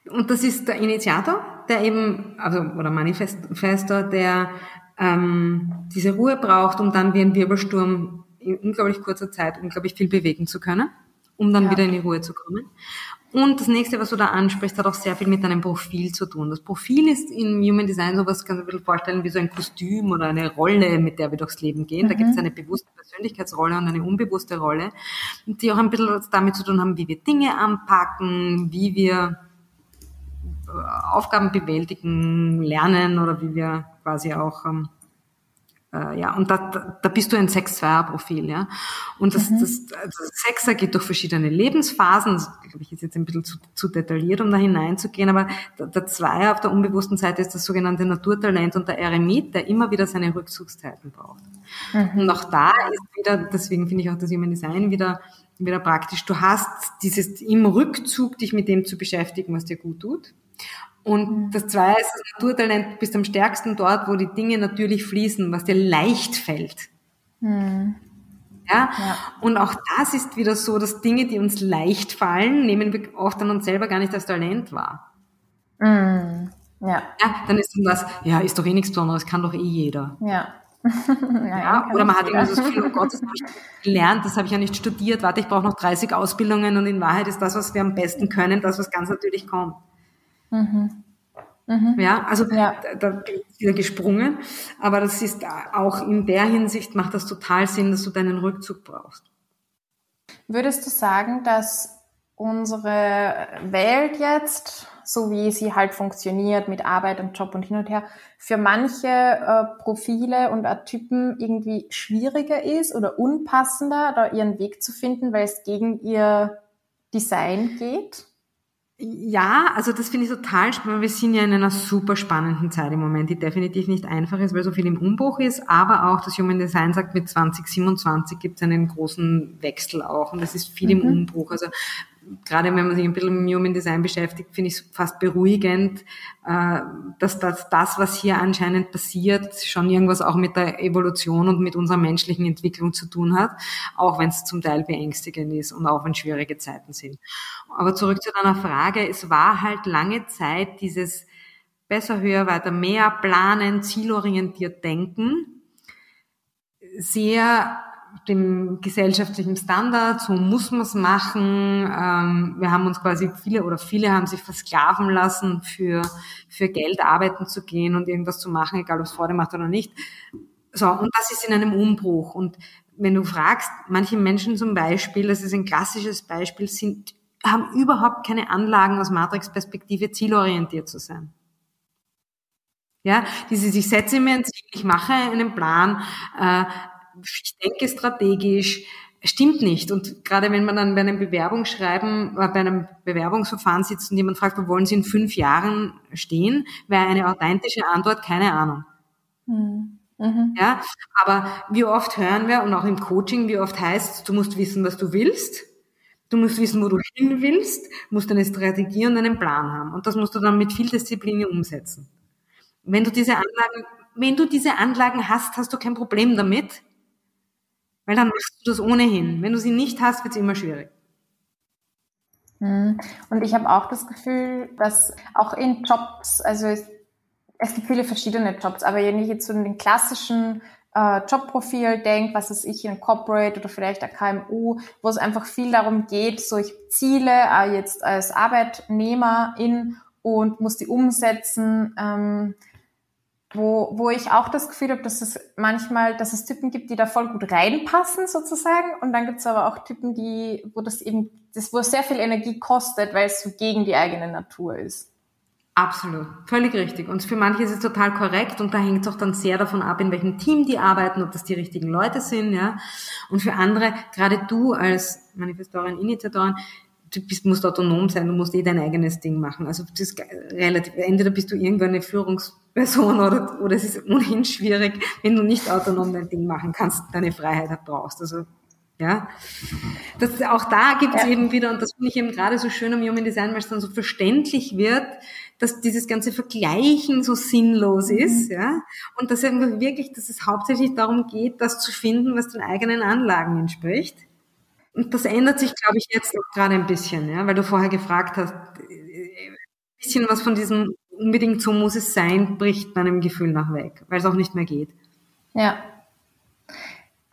Und das ist der Initiator, der eben, also oder Manifestor, der ähm, diese Ruhe braucht, um dann wie ein Wirbelsturm in unglaublich kurzer Zeit unglaublich viel bewegen zu können, um dann ja. wieder in die Ruhe zu kommen. Und das nächste, was du da ansprichst, hat auch sehr viel mit deinem Profil zu tun. Das Profil ist im Human Design sowas, kannst du ein bisschen vorstellen, wie so ein Kostüm oder eine Rolle, mit der wir durchs Leben gehen. Mhm. Da gibt es eine bewusste Persönlichkeitsrolle und eine unbewusste Rolle, die auch ein bisschen damit zu tun haben, wie wir Dinge anpacken, wie wir äh, Aufgaben bewältigen, lernen oder wie wir quasi auch ähm, äh, ja, und da, da bist du ein 6-2er-Profil, ja. Und das, mhm. das, das Sechser geht durch verschiedene Lebensphasen, das glaube ich ist jetzt ein bisschen zu, zu detailliert, um da hineinzugehen, aber der, der Zweier auf der unbewussten Seite ist das sogenannte Naturtalent und der Eremit, der immer wieder seine Rückzugszeiten braucht. Mhm. Und auch da ist wieder, deswegen finde ich auch das Human Design wieder, wieder praktisch. Du hast dieses im Rückzug, dich mit dem zu beschäftigen, was dir gut tut. Und mhm. das Zweite ist das Naturtalent, bist am stärksten dort, wo die Dinge natürlich fließen, was dir leicht fällt. Mhm. Ja? ja? Und auch das ist wieder so, dass Dinge, die uns leicht fallen, nehmen wir oft an uns selber gar nicht als Talent wahr. Mhm. Ja. ja. Dann ist dann das, ja, ist doch eh nichts Besonderes, kann doch eh jeder. Ja. ja, ja oder man hat irgendwie das Gefühl, oh Gott, das habe ich gelernt, das habe ich ja nicht studiert, warte, ich brauche noch 30 Ausbildungen und in Wahrheit ist das, was wir am besten können, das, was ganz natürlich kommt. Mhm. Mhm. Ja, also ja. da, da ist wieder gesprungen, aber das ist auch in der Hinsicht macht das total Sinn, dass du deinen Rückzug brauchst. Würdest du sagen, dass unsere Welt jetzt, so wie sie halt funktioniert mit Arbeit und Job und hin und her, für manche äh, Profile und Typen irgendwie schwieriger ist oder unpassender, da ihren Weg zu finden, weil es gegen ihr Design geht? Ja, also das finde ich total spannend. Wir sind ja in einer super spannenden Zeit im Moment, die definitiv nicht einfach ist, weil so viel im Umbruch ist, aber auch das Human Design sagt, mit 2027 gibt es einen großen Wechsel auch und es ist viel mhm. im Umbruch. Also gerade wenn man sich ein bisschen mit Human Design beschäftigt, finde ich es fast beruhigend, äh, dass das, das, was hier anscheinend passiert, schon irgendwas auch mit der Evolution und mit unserer menschlichen Entwicklung zu tun hat, auch wenn es zum Teil beängstigend ist und auch wenn schwierige Zeiten sind. Aber zurück zu deiner Frage, es war halt lange Zeit dieses besser, höher, weiter, mehr planen, zielorientiert denken, sehr dem gesellschaftlichen Standard, so muss man es machen. Ähm, wir haben uns quasi viele oder viele haben sich versklaven lassen, für, für Geld arbeiten zu gehen und irgendwas zu machen, egal ob es Freude macht oder nicht. So, und das ist in einem Umbruch. Und wenn du fragst, manche Menschen zum Beispiel, das ist ein klassisches Beispiel, sind, haben überhaupt keine Anlagen aus Matrix-Perspektive zielorientiert zu sein. Ja, diese, ich setze mir ein Ziel, ich mache einen Plan, äh, ich denke strategisch, stimmt nicht. Und gerade wenn man dann bei einem Bewerbungsschreiben, äh, bei einem Bewerbungsverfahren sitzt und jemand fragt, wo wollen Sie in fünf Jahren stehen, wäre eine authentische Antwort keine Ahnung. Mhm. Mhm. Ja, aber wie oft hören wir und auch im Coaching, wie oft heißt du musst wissen, was du willst. Du musst wissen, wo du hin willst, musst eine Strategie und einen Plan haben. Und das musst du dann mit viel Disziplin umsetzen. Wenn du diese Anlagen, wenn du diese Anlagen hast, hast du kein Problem damit, weil dann machst du das ohnehin. Wenn du sie nicht hast, wird es immer schwierig. Hm. Und ich habe auch das Gefühl, dass auch in Jobs, also es, es gibt viele verschiedene Jobs, aber wenn ich jetzt so den klassischen äh, Jobprofil denke, was ist ich in Corporate oder vielleicht ein KMU, wo es einfach viel darum geht, so ich Ziele äh, jetzt als Arbeitnehmerin und muss die umsetzen. Ähm, wo, wo ich auch das Gefühl habe, dass es manchmal, dass es Typen gibt, die da voll gut reinpassen sozusagen und dann gibt es aber auch Typen, die, wo das eben, das, wo es sehr viel Energie kostet, weil es so gegen die eigene Natur ist. Absolut, völlig richtig. Und für manche ist es total korrekt und da hängt es auch dann sehr davon ab, in welchem Team die arbeiten, ob das die richtigen Leute sind, ja. Und für andere, gerade du als Manifestorin, Initiatorin, du bist, musst autonom sein, du musst eh dein eigenes Ding machen. Also das ist relativ, entweder bist du irgendwann eine Führungsperson oder, oder es ist ohnehin schwierig, wenn du nicht autonom dein Ding machen kannst, deine Freiheit brauchst. Also ja, das, auch da gibt es ja. eben wieder, und das finde ich eben gerade so schön am Human Design, weil es dann so verständlich wird, dass dieses ganze Vergleichen so sinnlos mhm. ist, ja, und dass einfach wirklich, dass es hauptsächlich darum geht, das zu finden, was den eigenen Anlagen entspricht. Und das ändert sich, glaube ich, jetzt auch gerade ein bisschen, ja, weil du vorher gefragt hast, ein bisschen was von diesem unbedingt so muss es sein, bricht meinem Gefühl nach weg, weil es auch nicht mehr geht. Ja.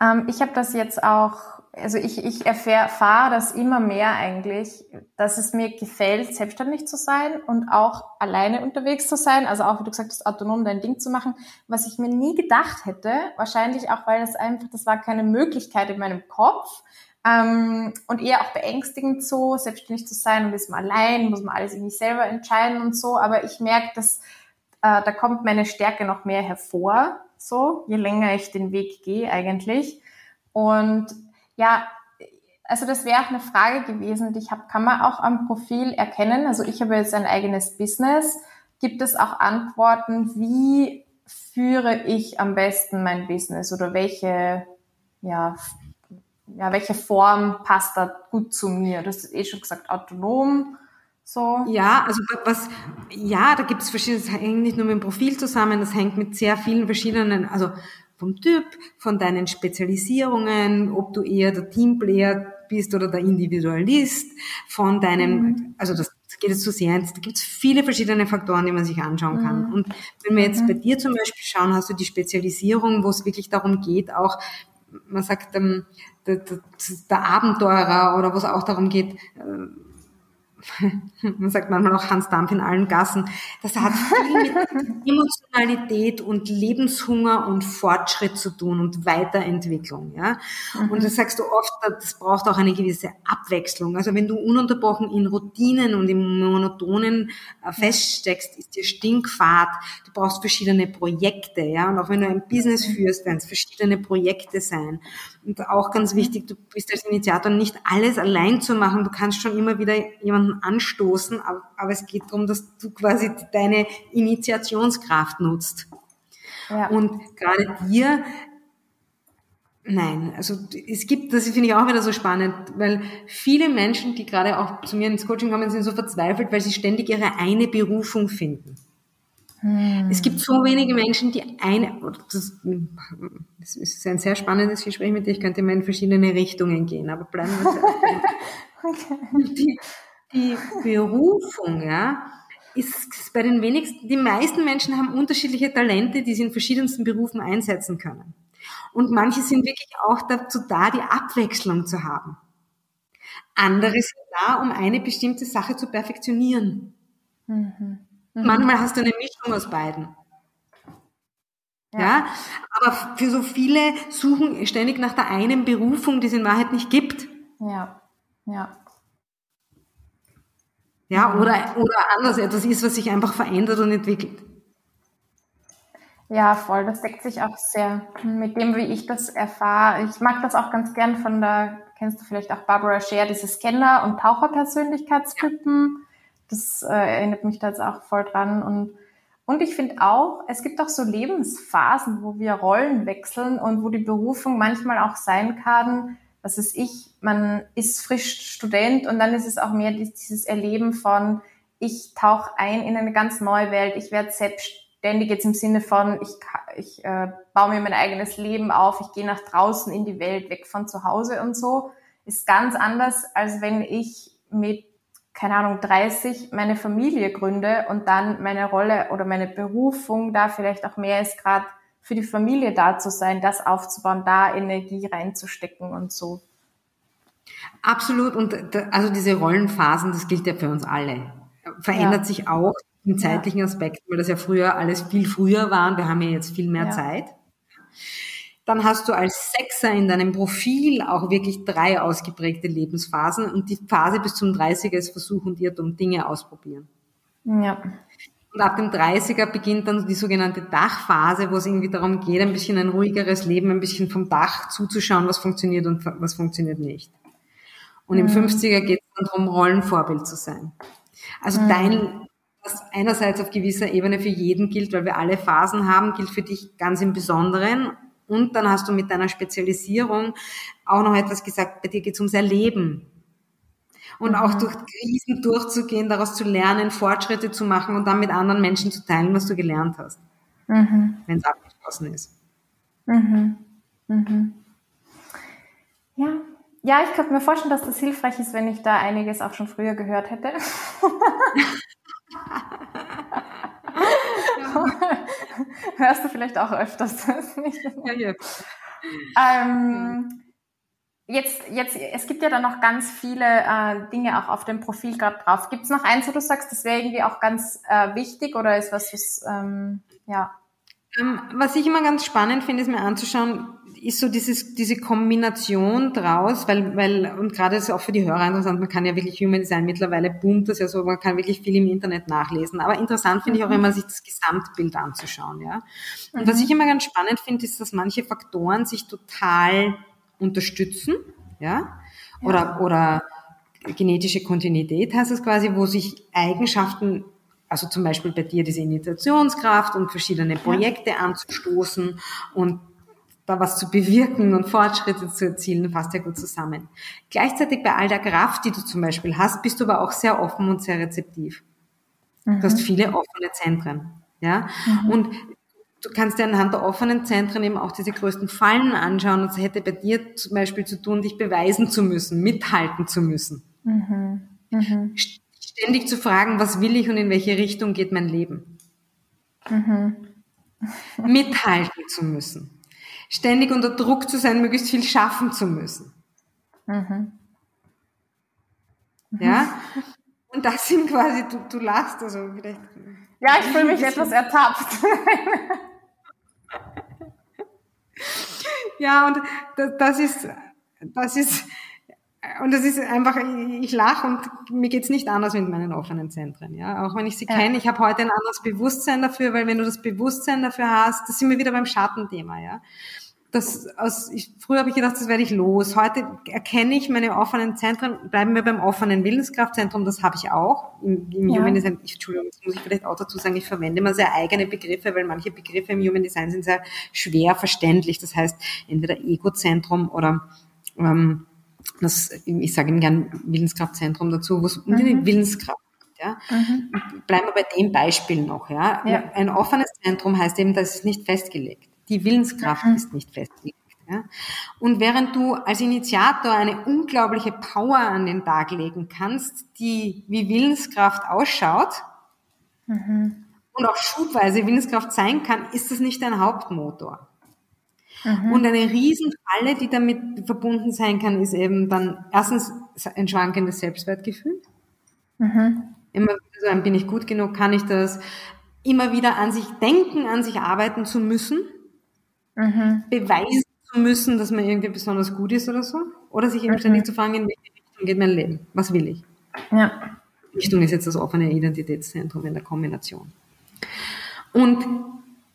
Ähm, ich habe das jetzt auch, also ich, ich erfahre das immer mehr eigentlich, dass es mir gefällt, selbstständig zu sein und auch alleine unterwegs zu sein, also auch, wie du gesagt hast, autonom dein Ding zu machen, was ich mir nie gedacht hätte, wahrscheinlich auch, weil das einfach, das war keine Möglichkeit in meinem Kopf, ähm, und eher auch beängstigend so, selbstständig zu sein und ist man allein, muss man alles irgendwie selber entscheiden und so. Aber ich merke, dass äh, da kommt meine Stärke noch mehr hervor, so, je länger ich den Weg gehe eigentlich. Und ja, also das wäre auch eine Frage gewesen, die ich habe, kann man auch am Profil erkennen. Also ich habe jetzt ein eigenes Business. Gibt es auch Antworten, wie führe ich am besten mein Business oder welche ja, ja, welche Form passt da gut zu mir? Du hast eh schon gesagt, autonom. So. Ja, also was, ja, da gibt es verschiedene, das hängt nicht nur mit dem Profil zusammen, das hängt mit sehr vielen verschiedenen, also vom Typ, von deinen Spezialisierungen, ob du eher der Teamplayer bist oder der Individualist, von deinem, mhm. also das, geht jetzt zu sehr ins, da gibt es viele verschiedene Faktoren, die man sich anschauen kann. Mhm. Und wenn wir jetzt mhm. bei dir zum Beispiel schauen, hast du die Spezialisierung, wo es wirklich darum geht, auch, man sagt, ähm, der, der, der Abenteurer oder wo es auch darum geht, äh, man sagt manchmal auch Hans Dampf in allen Gassen, das hat viel mit Emotionalität und Lebenshunger und Fortschritt zu tun und Weiterentwicklung, ja. Mhm. Und das sagst du oft, das braucht auch eine gewisse Abwechslung. Also wenn du ununterbrochen in Routinen und im Monotonen äh, feststeckst, ist dir stinkfad. Du brauchst verschiedene Projekte, ja. Und auch wenn du ein Business mhm. führst, werden es verschiedene Projekte sein. Und auch ganz wichtig, du bist als Initiator nicht alles allein zu machen. Du kannst schon immer wieder jemanden anstoßen, aber, aber es geht darum, dass du quasi deine Initiationskraft nutzt. Ja. Und gerade dir, nein, also es gibt, das finde ich auch wieder so spannend, weil viele Menschen, die gerade auch zu mir ins Coaching kommen, sind so verzweifelt, weil sie ständig ihre eine Berufung finden. Hm. Es gibt so wenige Menschen, die eine, das, das ist ein sehr spannendes Gespräch mit dir, ich könnte mal in verschiedene Richtungen gehen, aber bleiben wir okay. die, die Berufung, ja, ist bei den wenigsten, die meisten Menschen haben unterschiedliche Talente, die sie in verschiedensten Berufen einsetzen können. Und manche sind wirklich auch dazu da, die Abwechslung zu haben. Andere sind da, um eine bestimmte Sache zu perfektionieren. Mhm. Mhm. Manchmal hast du eine Mischung aus beiden. Ja. ja. aber für so viele suchen ständig nach der einen Berufung, die es in Wahrheit nicht gibt. Ja, ja. Ja, oder, oder anders etwas ist, was sich einfach verändert und entwickelt. Ja, voll. Das deckt sich auch sehr mit dem, wie ich das erfahre. Ich mag das auch ganz gern von der, kennst du vielleicht auch Barbara Scher, diese Scanner- und Taucherpersönlichkeitstypen. Das äh, erinnert mich da jetzt auch voll dran. Und, und ich finde auch, es gibt auch so Lebensphasen, wo wir Rollen wechseln und wo die Berufung manchmal auch sein kann, was ist ich, man ist frisch Student und dann ist es auch mehr dieses Erleben von, ich tauche ein in eine ganz neue Welt, ich werde selbstständig jetzt im Sinne von, ich, ich äh, baue mir mein eigenes Leben auf, ich gehe nach draußen in die Welt, weg von zu Hause und so, ist ganz anders, als wenn ich mit, keine Ahnung, 30 meine Familie gründe und dann meine Rolle oder meine Berufung da vielleicht auch mehr ist gerade für die Familie da zu sein, das aufzubauen, da Energie reinzustecken und so. Absolut. Und also diese Rollenphasen, das gilt ja für uns alle. Verändert ja. sich auch im zeitlichen. Aspekt, weil das ja früher alles viel früher war und wir haben ja jetzt viel mehr ja. Zeit. Dann hast du als Sechser in deinem Profil auch wirklich drei ausgeprägte Lebensphasen und die Phase bis zum 30er ist Versuch und Irrtum, Dinge ausprobieren. Ja. Und ab dem 30er beginnt dann die sogenannte Dachphase, wo es irgendwie darum geht, ein bisschen ein ruhigeres Leben, ein bisschen vom Dach zuzuschauen, was funktioniert und was funktioniert nicht. Und im 50er mhm. geht es dann darum, Rollenvorbild zu sein. Also mhm. dein, was einerseits auf gewisser Ebene für jeden gilt, weil wir alle Phasen haben, gilt für dich ganz im Besonderen. Und dann hast du mit deiner Spezialisierung auch noch etwas gesagt, bei dir geht es ums Erleben und mhm. auch durch Krisen durchzugehen, daraus zu lernen, Fortschritte zu machen und dann mit anderen Menschen zu teilen, was du gelernt hast, mhm. wenn es abgeschlossen ist. Mhm. mhm. Ja. Ja, ich könnte mir vorstellen, dass das hilfreich ist, wenn ich da einiges auch schon früher gehört hätte. Hörst du vielleicht auch öfters? Ja, jetzt. Ähm, Jetzt, jetzt, es gibt ja dann noch ganz viele äh, Dinge auch auf dem Profil gerade drauf. Gibt es noch eins, wo du sagst, das wäre irgendwie auch ganz äh, wichtig oder ist was, was ähm, ja? Ähm, was ich immer ganz spannend finde, ist mir anzuschauen, ist so dieses, diese Kombination draus, weil, weil, und gerade ist auch für die Hörer interessant, man kann ja wirklich Human Design mittlerweile boomt das ja so, man kann wirklich viel im Internet nachlesen. Aber interessant finde ich auch mhm. immer, sich das Gesamtbild anzuschauen, ja. Und mhm. was ich immer ganz spannend finde, ist, dass manche Faktoren sich total unterstützen, ja, oder, ja. oder genetische Kontinuität heißt es quasi, wo sich Eigenschaften, also zum Beispiel bei dir diese Initiationskraft und verschiedene Projekte anzustoßen und da was zu bewirken und Fortschritte zu erzielen, passt ja gut zusammen. Gleichzeitig bei all der Kraft, die du zum Beispiel hast, bist du aber auch sehr offen und sehr rezeptiv. Mhm. Du hast mhm. viele offene Zentren. Ja? Mhm. Und du kannst dir anhand der offenen Zentren eben auch diese größten Fallen anschauen. Und es hätte bei dir zum Beispiel zu tun, dich beweisen zu müssen, mithalten zu müssen. Mhm. Mhm. Ständig zu fragen, was will ich und in welche Richtung geht mein Leben. Mhm. mithalten zu müssen. Ständig unter Druck zu sein, möglichst viel schaffen zu müssen. Mhm. Ja? Und das sind quasi, du, du lachst, also vielleicht. Ja, ich fühle mich etwas ertappt. ja, und das ist, das ist, und das ist einfach, ich lache und mir geht's nicht anders mit meinen offenen Zentren. Ja, auch wenn ich sie ja. kenne, ich habe heute ein anderes Bewusstsein dafür, weil wenn du das Bewusstsein dafür hast, das sind wir wieder beim Schattenthema. Ja, das aus, ich, früher habe ich gedacht, das werde ich los. Heute erkenne ich meine offenen Zentren, bleiben wir beim offenen Willenskraftzentrum, das habe ich auch. Im, im ja. Human Design, ich, Entschuldigung, das muss ich vielleicht auch dazu sagen, ich verwende immer sehr eigene Begriffe, weil manche Begriffe im Human Design sind sehr schwer verständlich. Das heißt, entweder Egozentrum oder ähm, das, ich sage ihm gern Willenskraftzentrum dazu, wo es um die mhm. Willenskraft ja. Mhm. Bleiben wir bei dem Beispiel noch. Ja. ja. Ein offenes Zentrum heißt eben, das ist nicht festgelegt. Die Willenskraft mhm. ist nicht festgelegt. Ja? Und während du als Initiator eine unglaubliche Power an den Tag legen kannst, die wie Willenskraft ausschaut mhm. und auch schubweise Willenskraft sein kann, ist das nicht dein Hauptmotor. Mhm. Und eine Riesenfalle, die damit verbunden sein kann, ist eben dann erstens ein schwankendes Selbstwertgefühl. Mhm. Immer wieder so bin ich gut genug, kann ich das? Immer wieder an sich denken, an sich arbeiten zu müssen. Mhm. Beweisen zu müssen, dass man irgendwie besonders gut ist oder so. Oder sich eben mhm. ständig zu fragen, in welche Richtung geht mein Leben? Was will ich? Ja. Richtung ist jetzt das offene Identitätszentrum in der Kombination. Und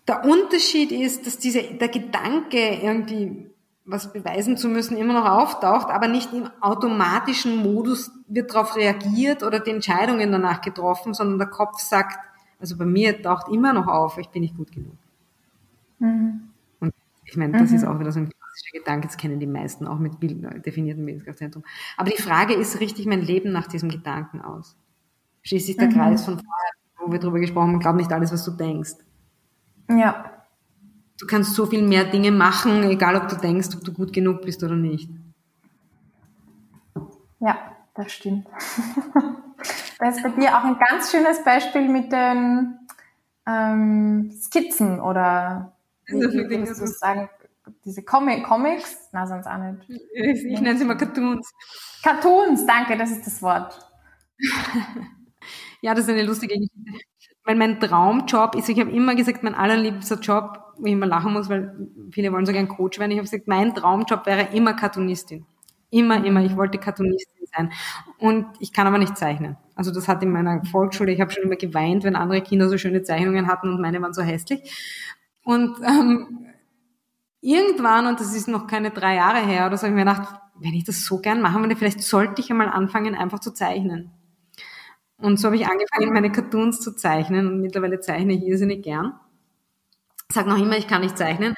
der Unterschied ist, dass diese, der Gedanke, irgendwie was beweisen zu müssen, immer noch auftaucht, aber nicht im automatischen Modus wird darauf reagiert oder die Entscheidungen danach getroffen, sondern der Kopf sagt, also bei mir taucht immer noch auf, ich bin nicht gut genug. Mhm. Und ich meine, das mhm. ist auch wieder so ein klassischer Gedanke, das kennen die meisten auch mit definierten Bildungszentrum. Aber die Frage ist, richte ich mein Leben nach diesem Gedanken aus? Schließlich der mhm. Kreis von vorher, wo wir drüber gesprochen haben, glaub nicht alles, was du denkst. Ja. Du kannst so viel mehr Dinge machen, egal ob du denkst, ob du gut genug bist oder nicht. Ja, das stimmt. das ist bei dir auch ein ganz schönes Beispiel mit den ähm, Skizzen oder wie, wie würdest du sagen, diese Comic Comics? Na, sonst auch nicht. Ich, ich nenne sie mal Cartoons. Cartoons, danke, das ist das Wort. ja, das ist eine lustige Geschichte weil mein Traumjob ist, ich habe immer gesagt, mein allerliebster Job, wo ich immer lachen muss, weil viele wollen so gern Coach werden. Ich habe gesagt, mein Traumjob wäre immer Cartoonistin. Immer, immer. Ich wollte Cartoonistin sein. Und ich kann aber nicht zeichnen. Also das hat in meiner Volksschule, ich habe schon immer geweint, wenn andere Kinder so schöne Zeichnungen hatten und meine waren so hässlich. Und ähm, irgendwann, und das ist noch keine drei Jahre her, oder so, habe ich mir gedacht, wenn ich das so gern machen würde, vielleicht sollte ich einmal anfangen, einfach zu zeichnen. Und so habe ich angefangen, meine Cartoons zu zeichnen und mittlerweile zeichne ich irrsinnig gern. Sage noch immer, ich kann nicht zeichnen,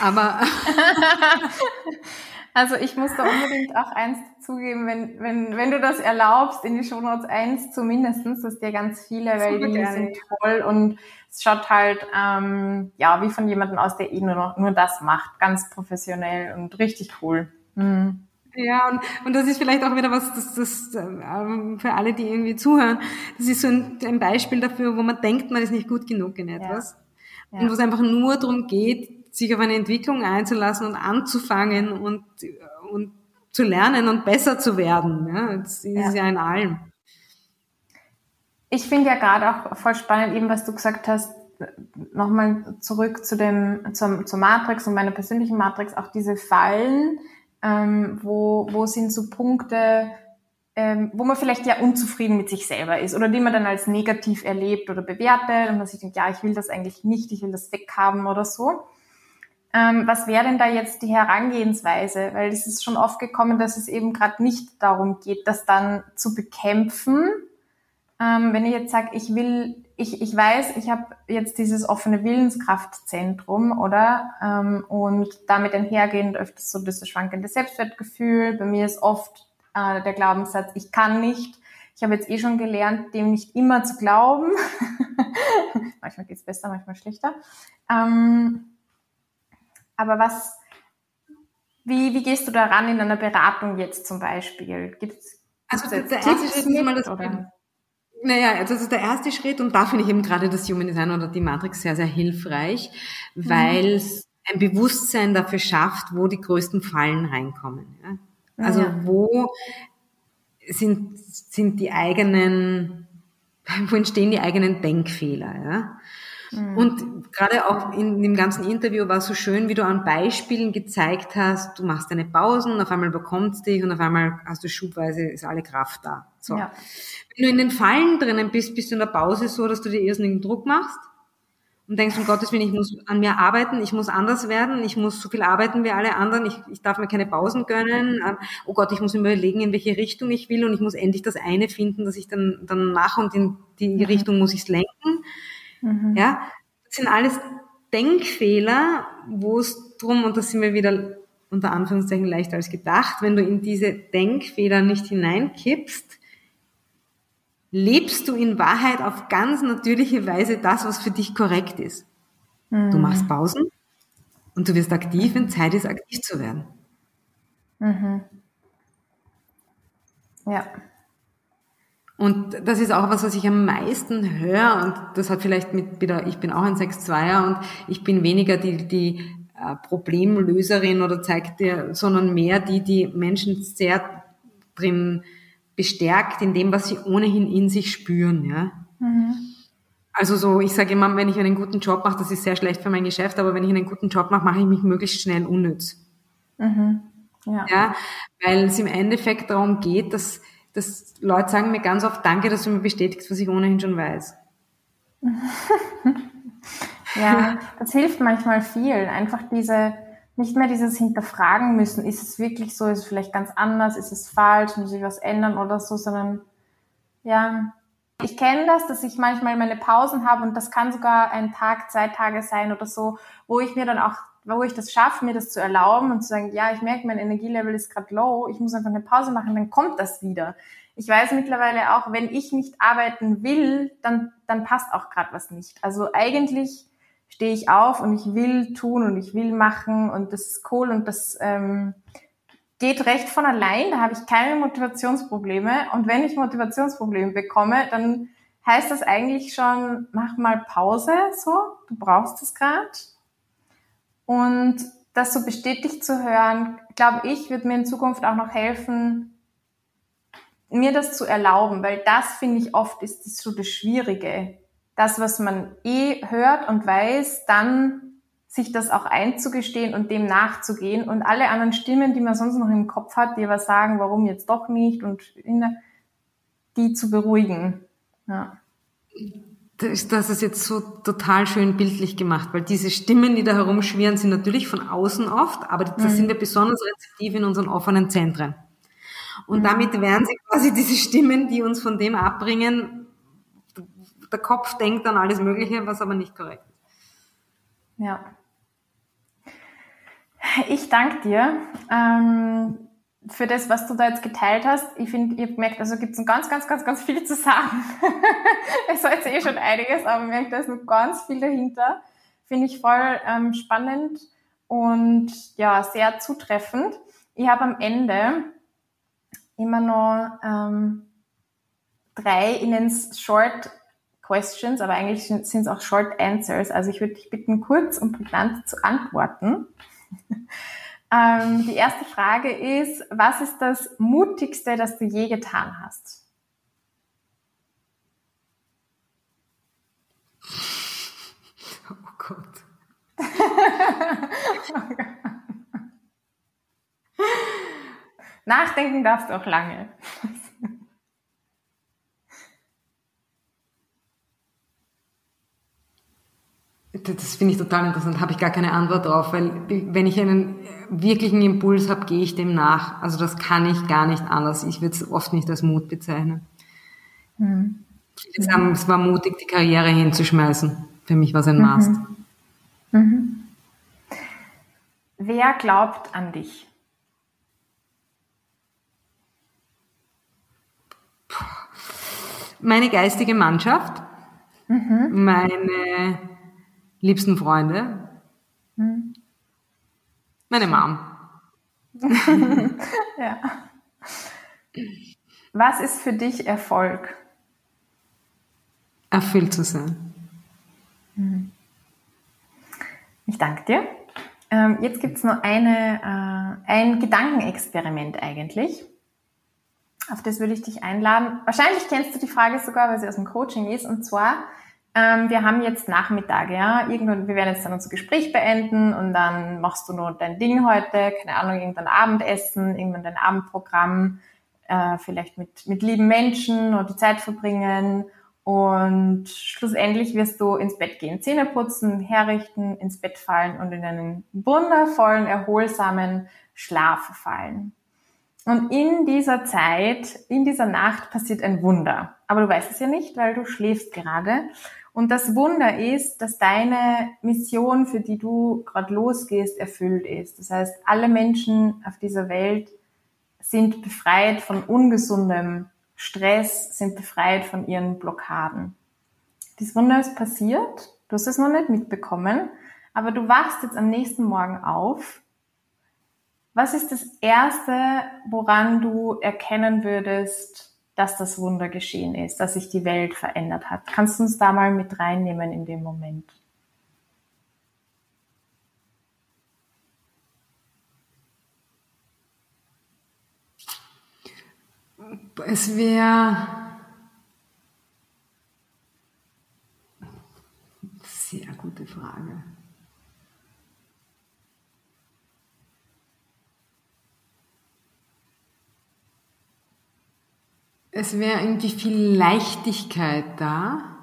aber... also ich muss da unbedingt auch eins zugeben, wenn, wenn, wenn du das erlaubst, in die Shownotes eins zumindestens, das ist ja ganz viele, weil die gerne. sind toll und es schaut halt ähm, ja wie von jemandem aus, der eh nur, noch, nur das macht, ganz professionell und richtig cool. Mhm. Ja, und, und das ist vielleicht auch wieder was, das, das ähm, für alle, die irgendwie zuhören, das ist so ein, ein Beispiel dafür, wo man denkt, man ist nicht gut genug in etwas. Ja. Ja. Und wo es einfach nur darum geht, sich auf eine Entwicklung einzulassen und anzufangen und, und zu lernen und besser zu werden. Ja, das ist ja, ja in allem. Ich finde ja gerade auch voll spannend, eben was du gesagt hast, nochmal zurück zu dem, zum, zur Matrix und meiner persönlichen Matrix, auch diese Fallen, ähm, wo, wo sind so Punkte, ähm, wo man vielleicht ja unzufrieden mit sich selber ist oder die man dann als negativ erlebt oder bewertet und man sich denkt, ja, ich will das eigentlich nicht, ich will das weghaben oder so. Ähm, was wäre denn da jetzt die Herangehensweise? Weil es ist schon oft gekommen, dass es eben gerade nicht darum geht, das dann zu bekämpfen. Ähm, wenn ich jetzt sage, ich will ich, ich weiß, ich habe jetzt dieses offene Willenskraftzentrum, oder? Ähm, und damit einhergehend öfters so das schwankende Selbstwertgefühl. Bei mir ist oft äh, der Glaubenssatz, ich kann nicht. Ich habe jetzt eh schon gelernt, dem nicht immer zu glauben. manchmal geht's besser, manchmal schlechter. Ähm, aber was, wie, wie gehst du daran in einer Beratung jetzt zum Beispiel? Gibt's, also der erste Schritt ist mal das, oder? Naja, also das ist der erste Schritt und da finde ich eben gerade das Human Design oder die Matrix sehr, sehr hilfreich, mhm. weil es ein Bewusstsein dafür schafft, wo die größten Fallen reinkommen. Ja? Also ja. wo sind, sind die eigenen, wo entstehen die eigenen Denkfehler. Ja? Mhm. Und gerade auch in dem ganzen Interview war es so schön, wie du an Beispielen gezeigt hast, du machst deine Pausen, auf einmal bekommst dich und auf einmal hast du schubweise, ist alle Kraft da. So. Ja. Wenn du in den Fallen drinnen bist, bist du in der Pause so, dass du dir irrsinnigen Druck machst und denkst, um Gottes Willen, ich muss an mir arbeiten, ich muss anders werden, ich muss so viel arbeiten wie alle anderen, ich, ich darf mir keine Pausen gönnen, ähm, oh Gott, ich muss mir überlegen, in welche Richtung ich will und ich muss endlich das eine finden, dass ich dann, dann mache und in die mhm. Richtung muss ich es lenken. Mhm. Ja, das sind alles Denkfehler, wo es drum, und das sind wir wieder unter Anführungszeichen leichter als gedacht, wenn du in diese Denkfehler nicht hineinkippst, lebst du in Wahrheit auf ganz natürliche Weise das, was für dich korrekt ist. Mhm. Du machst Pausen und du wirst aktiv, wenn Zeit ist, aktiv zu werden. Mhm. Ja. Und das ist auch was, was ich am meisten höre und das hat vielleicht mit, ich bin auch ein 6-2er und ich bin weniger die, die äh, Problemlöserin oder zeigt dir, sondern mehr die, die Menschen sehr drin bestärkt in dem, was sie ohnehin in sich spüren, ja. Mhm. Also so, ich sage immer, wenn ich einen guten Job mache, das ist sehr schlecht für mein Geschäft, aber wenn ich einen guten Job mache, mache ich mich möglichst schnell unnütz. Mhm. Ja. ja. Weil es im Endeffekt darum geht, dass, dass Leute sagen mir ganz oft, danke, dass du mir bestätigst, was ich ohnehin schon weiß. ja, das hilft manchmal vielen. Einfach diese, nicht mehr dieses Hinterfragen müssen, ist es wirklich so, ist es vielleicht ganz anders, ist es falsch, muss ich was ändern oder so, sondern ja, ich kenne das, dass ich manchmal meine Pausen habe und das kann sogar ein Tag, zwei Tage sein oder so, wo ich mir dann auch, wo ich das schaffe, mir das zu erlauben und zu sagen, ja, ich merke, mein Energielevel ist gerade low, ich muss einfach eine Pause machen, dann kommt das wieder. Ich weiß mittlerweile auch, wenn ich nicht arbeiten will, dann, dann passt auch gerade was nicht. Also eigentlich stehe ich auf und ich will tun und ich will machen und das ist cool und das ähm, geht recht von allein. Da habe ich keine Motivationsprobleme. Und wenn ich Motivationsprobleme bekomme, dann heißt das eigentlich schon, mach mal Pause, so, du brauchst es gerade. Und das so bestätigt zu hören, glaube ich, wird mir in Zukunft auch noch helfen, mir das zu erlauben, weil das finde ich oft ist das so das Schwierige das, was man eh hört und weiß, dann sich das auch einzugestehen und dem nachzugehen und alle anderen Stimmen, die man sonst noch im Kopf hat, die aber sagen, warum jetzt doch nicht und die zu beruhigen. Ja. Das, ist jetzt so total schön bildlich gemacht, weil diese Stimmen, die da herumschwirren, sind natürlich von außen oft, aber da mhm. sind wir besonders rezeptiv in unseren offenen Zentren. Und mhm. damit werden sie quasi diese Stimmen, die uns von dem abbringen, der Kopf denkt an alles Mögliche, was aber nicht korrekt ist. Ja. Ich danke dir ähm, für das, was du da jetzt geteilt hast. Ich finde, ihr merkt, also gibt es ganz, ganz, ganz, ganz viel zu sagen. es war jetzt eh schon einiges, aber ihr merkt, da ist noch ganz viel dahinter. Finde ich voll ähm, spannend und ja, sehr zutreffend. Ich habe am Ende immer noch ähm, drei in den Short Questions, aber eigentlich sind es auch Short Answers. Also ich würde dich bitten, kurz und prägnant zu antworten. ähm, die erste Frage ist, was ist das Mutigste, das du je getan hast? Oh Gott. Nachdenken darfst du auch lange. Das finde ich total interessant, habe ich gar keine Antwort drauf, weil wenn ich einen wirklichen Impuls habe, gehe ich dem nach. Also das kann ich gar nicht anders. Ich würde es oft nicht als Mut bezeichnen. Mhm. Sagen, es war mutig, die Karriere hinzuschmeißen. Für mich war es ein Mast. Mhm. Mhm. Wer glaubt an dich? Meine geistige Mannschaft, mhm. meine liebsten Freunde? Hm. Meine Mom. ja. Was ist für dich Erfolg? Erfüllt zu sein. Hm. Ich danke dir. Ähm, jetzt gibt es noch eine, äh, ein Gedankenexperiment eigentlich. Auf das würde ich dich einladen. Wahrscheinlich kennst du die Frage sogar, weil sie aus dem Coaching ist. Und zwar, ähm, wir haben jetzt Nachmittag, ja, irgendwann, wir werden jetzt dann unser Gespräch beenden und dann machst du nur dein Ding heute, keine Ahnung, irgendein Abendessen, irgendwann dein Abendprogramm, äh, vielleicht mit, mit lieben Menschen oder die Zeit verbringen und schlussendlich wirst du ins Bett gehen, Zähne putzen, herrichten, ins Bett fallen und in einen wundervollen, erholsamen Schlaf fallen. Und in dieser Zeit, in dieser Nacht passiert ein Wunder. Aber du weißt es ja nicht, weil du schläfst gerade. Und das Wunder ist, dass deine Mission, für die du gerade losgehst, erfüllt ist. Das heißt, alle Menschen auf dieser Welt sind befreit von ungesundem Stress, sind befreit von ihren Blockaden. Das Wunder ist passiert, du hast es noch nicht mitbekommen, aber du wachst jetzt am nächsten Morgen auf. Was ist das Erste, woran du erkennen würdest, dass das Wunder geschehen ist, dass sich die Welt verändert hat. Kannst du uns da mal mit reinnehmen in dem Moment? Es wäre sehr gute Frage. Es wäre irgendwie viel Leichtigkeit da.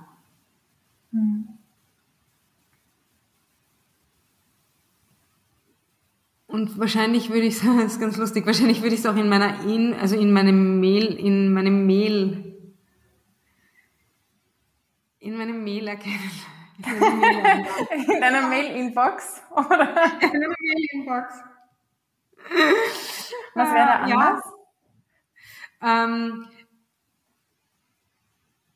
Mhm. Und wahrscheinlich würde ich sagen, das ist ganz lustig, wahrscheinlich würde ich es auch in meiner in, also in meinem Mail, in meinem Mail, in meinem Mail erkennen. In deiner Mail-Inbox, oder? In deiner Mail-Inbox. Was wäre da anders? Ja. Ähm,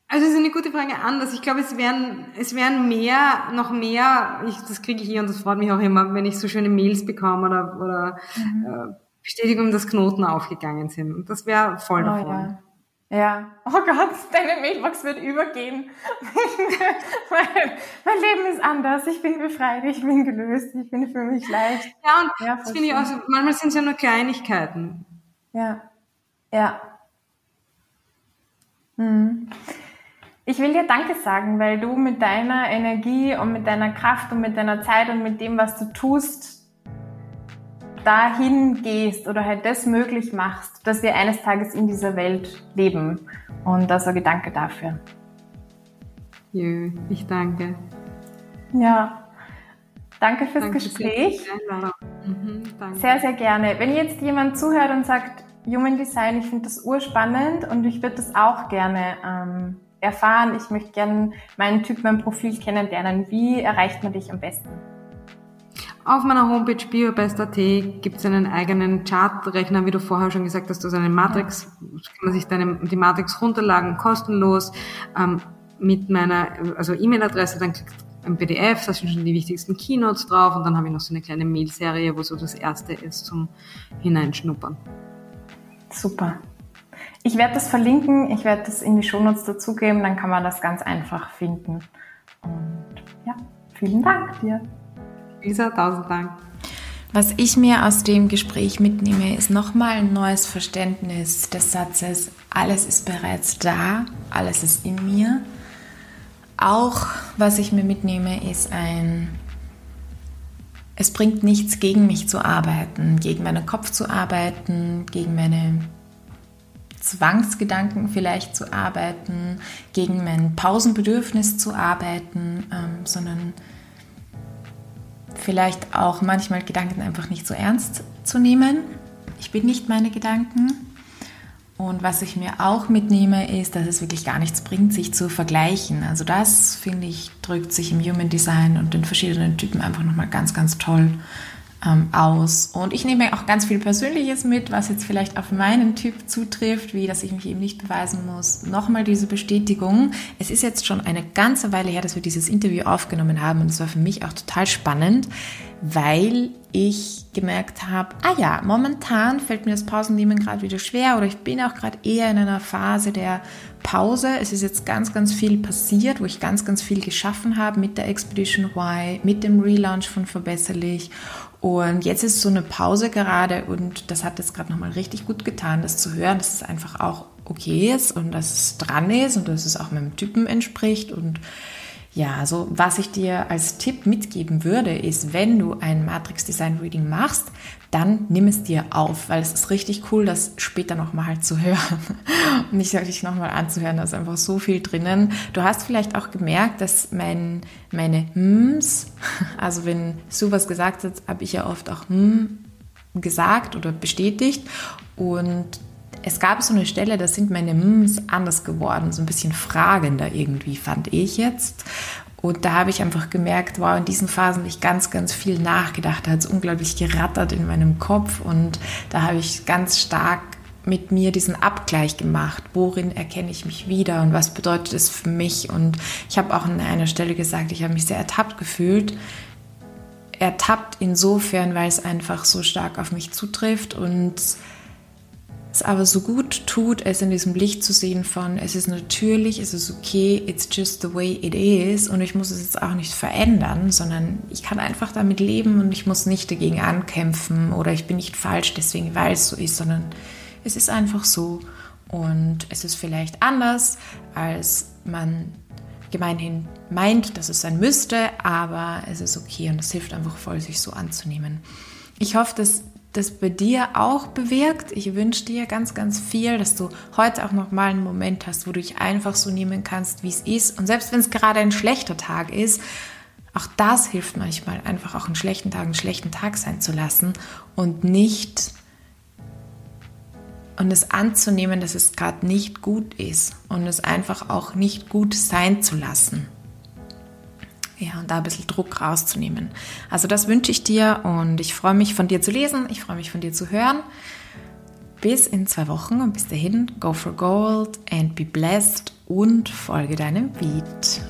also es ist eine gute Frage anders. Ich glaube, es wären, es wären mehr, noch mehr, ich, das kriege ich hier und das freut mich auch immer, wenn ich so schöne Mails bekomme oder, oder mhm. äh, Bestätigung, dass Knoten aufgegangen sind. Und das wäre voll oh, davon. Ja. ja. Oh Gott, deine Mailbox wird übergehen. mein, mein, Leben ist anders. Ich bin befreit, ich bin gelöst, ich bin für mich leicht. Ja, und ja, das finde ich auch so, manchmal sind es ja nur Kleinigkeiten. Ja. Ja. Mhm. Ich will dir Danke sagen, weil du mit deiner Energie und mit deiner Kraft und mit deiner Zeit und mit dem, was du tust, dahin gehst oder halt das möglich machst, dass wir eines Tages in dieser Welt leben. Und da sage ich Danke dafür. Jö, ich danke. Ja. Danke fürs danke Gespräch. Mhm, danke. Sehr, sehr gerne. Wenn jetzt jemand zuhört und sagt, Human Design, ich finde das urspannend und ich würde das auch gerne ähm, erfahren, ich möchte gerne meinen Typ, mein Profil kennenlernen. Wie erreicht man dich am besten? Auf meiner Homepage biobest.at gibt es einen eigenen Chartrechner, wie du vorher schon gesagt hast, also eine Matrix, kann man sich deine, die Matrix runterladen, kostenlos, ähm, mit meiner, also E-Mail-Adresse, dann kriegt ein PDF, da sind schon die wichtigsten Keynotes drauf und dann habe ich noch so eine kleine Mail-Serie, wo so das erste ist zum Hineinschnuppern. Super. Ich werde das verlinken, ich werde das in die Shownotes dazugeben, dann kann man das ganz einfach finden. Und ja, vielen Dank dir. Lisa, tausend Dank. Was ich mir aus dem Gespräch mitnehme, ist nochmal ein neues Verständnis des Satzes, alles ist bereits da, alles ist in mir. Auch was ich mir mitnehme, ist ein, es bringt nichts gegen mich zu arbeiten, gegen meinen Kopf zu arbeiten, gegen meine Zwangsgedanken vielleicht zu arbeiten, gegen mein Pausenbedürfnis zu arbeiten, ähm, sondern vielleicht auch manchmal Gedanken einfach nicht so ernst zu nehmen. Ich bin nicht meine Gedanken. Und was ich mir auch mitnehme, ist, dass es wirklich gar nichts bringt, sich zu vergleichen. Also das, finde ich, drückt sich im Human Design und den verschiedenen Typen einfach nochmal ganz, ganz toll ähm, aus. Und ich nehme auch ganz viel Persönliches mit, was jetzt vielleicht auf meinen Typ zutrifft, wie dass ich mich eben nicht beweisen muss. Nochmal diese Bestätigung. Es ist jetzt schon eine ganze Weile her, dass wir dieses Interview aufgenommen haben und es war für mich auch total spannend, weil ich gemerkt habe, ah ja, momentan fällt mir das Pausennehmen gerade wieder schwer oder ich bin auch gerade eher in einer Phase der Pause. Es ist jetzt ganz, ganz viel passiert, wo ich ganz, ganz viel geschaffen habe mit der Expedition Y, mit dem Relaunch von Verbesserlich und jetzt ist so eine Pause gerade und das hat jetzt gerade nochmal richtig gut getan, das zu hören, dass es einfach auch okay ist und dass es dran ist und dass es auch meinem Typen entspricht und ja, also was ich dir als Tipp mitgeben würde, ist, wenn du ein Matrix Design Reading machst, dann nimm es dir auf, weil es ist richtig cool, das später nochmal zu hören und nicht wirklich nochmal anzuhören. Da ist einfach so viel drinnen. Du hast vielleicht auch gemerkt, dass mein, meine Ms, also wenn Sue was gesagt hat, habe ich ja oft auch hm gesagt oder bestätigt und es gab so eine Stelle, da sind meine Ms anders geworden, so ein bisschen fragender irgendwie, fand ich jetzt. Und da habe ich einfach gemerkt, wow, in diesen Phasen habe ich ganz, ganz viel nachgedacht. Da hat es unglaublich gerattert in meinem Kopf und da habe ich ganz stark mit mir diesen Abgleich gemacht. Worin erkenne ich mich wieder und was bedeutet es für mich? Und ich habe auch an einer Stelle gesagt, ich habe mich sehr ertappt gefühlt. Ertappt insofern, weil es einfach so stark auf mich zutrifft und es aber so gut tut, es in diesem Licht zu sehen von, es ist natürlich, es ist okay, it's just the way it is und ich muss es jetzt auch nicht verändern, sondern ich kann einfach damit leben und ich muss nicht dagegen ankämpfen oder ich bin nicht falsch deswegen, weil es so ist, sondern es ist einfach so und es ist vielleicht anders, als man gemeinhin meint, dass es sein müsste, aber es ist okay und es hilft einfach voll, sich so anzunehmen. Ich hoffe, dass das bei dir auch bewirkt. Ich wünsche dir ganz, ganz viel, dass du heute auch noch mal einen Moment hast, wo du dich einfach so nehmen kannst, wie es ist. Und selbst wenn es gerade ein schlechter Tag ist, auch das hilft manchmal, einfach auch einen schlechten Tag einen schlechten Tag sein zu lassen und nicht und es anzunehmen, dass es gerade nicht gut ist und es einfach auch nicht gut sein zu lassen. Ja, und da ein bisschen Druck rauszunehmen. Also das wünsche ich dir und ich freue mich von dir zu lesen, ich freue mich von dir zu hören. Bis in zwei Wochen und bis dahin, go for gold and be blessed und folge deinem Beat.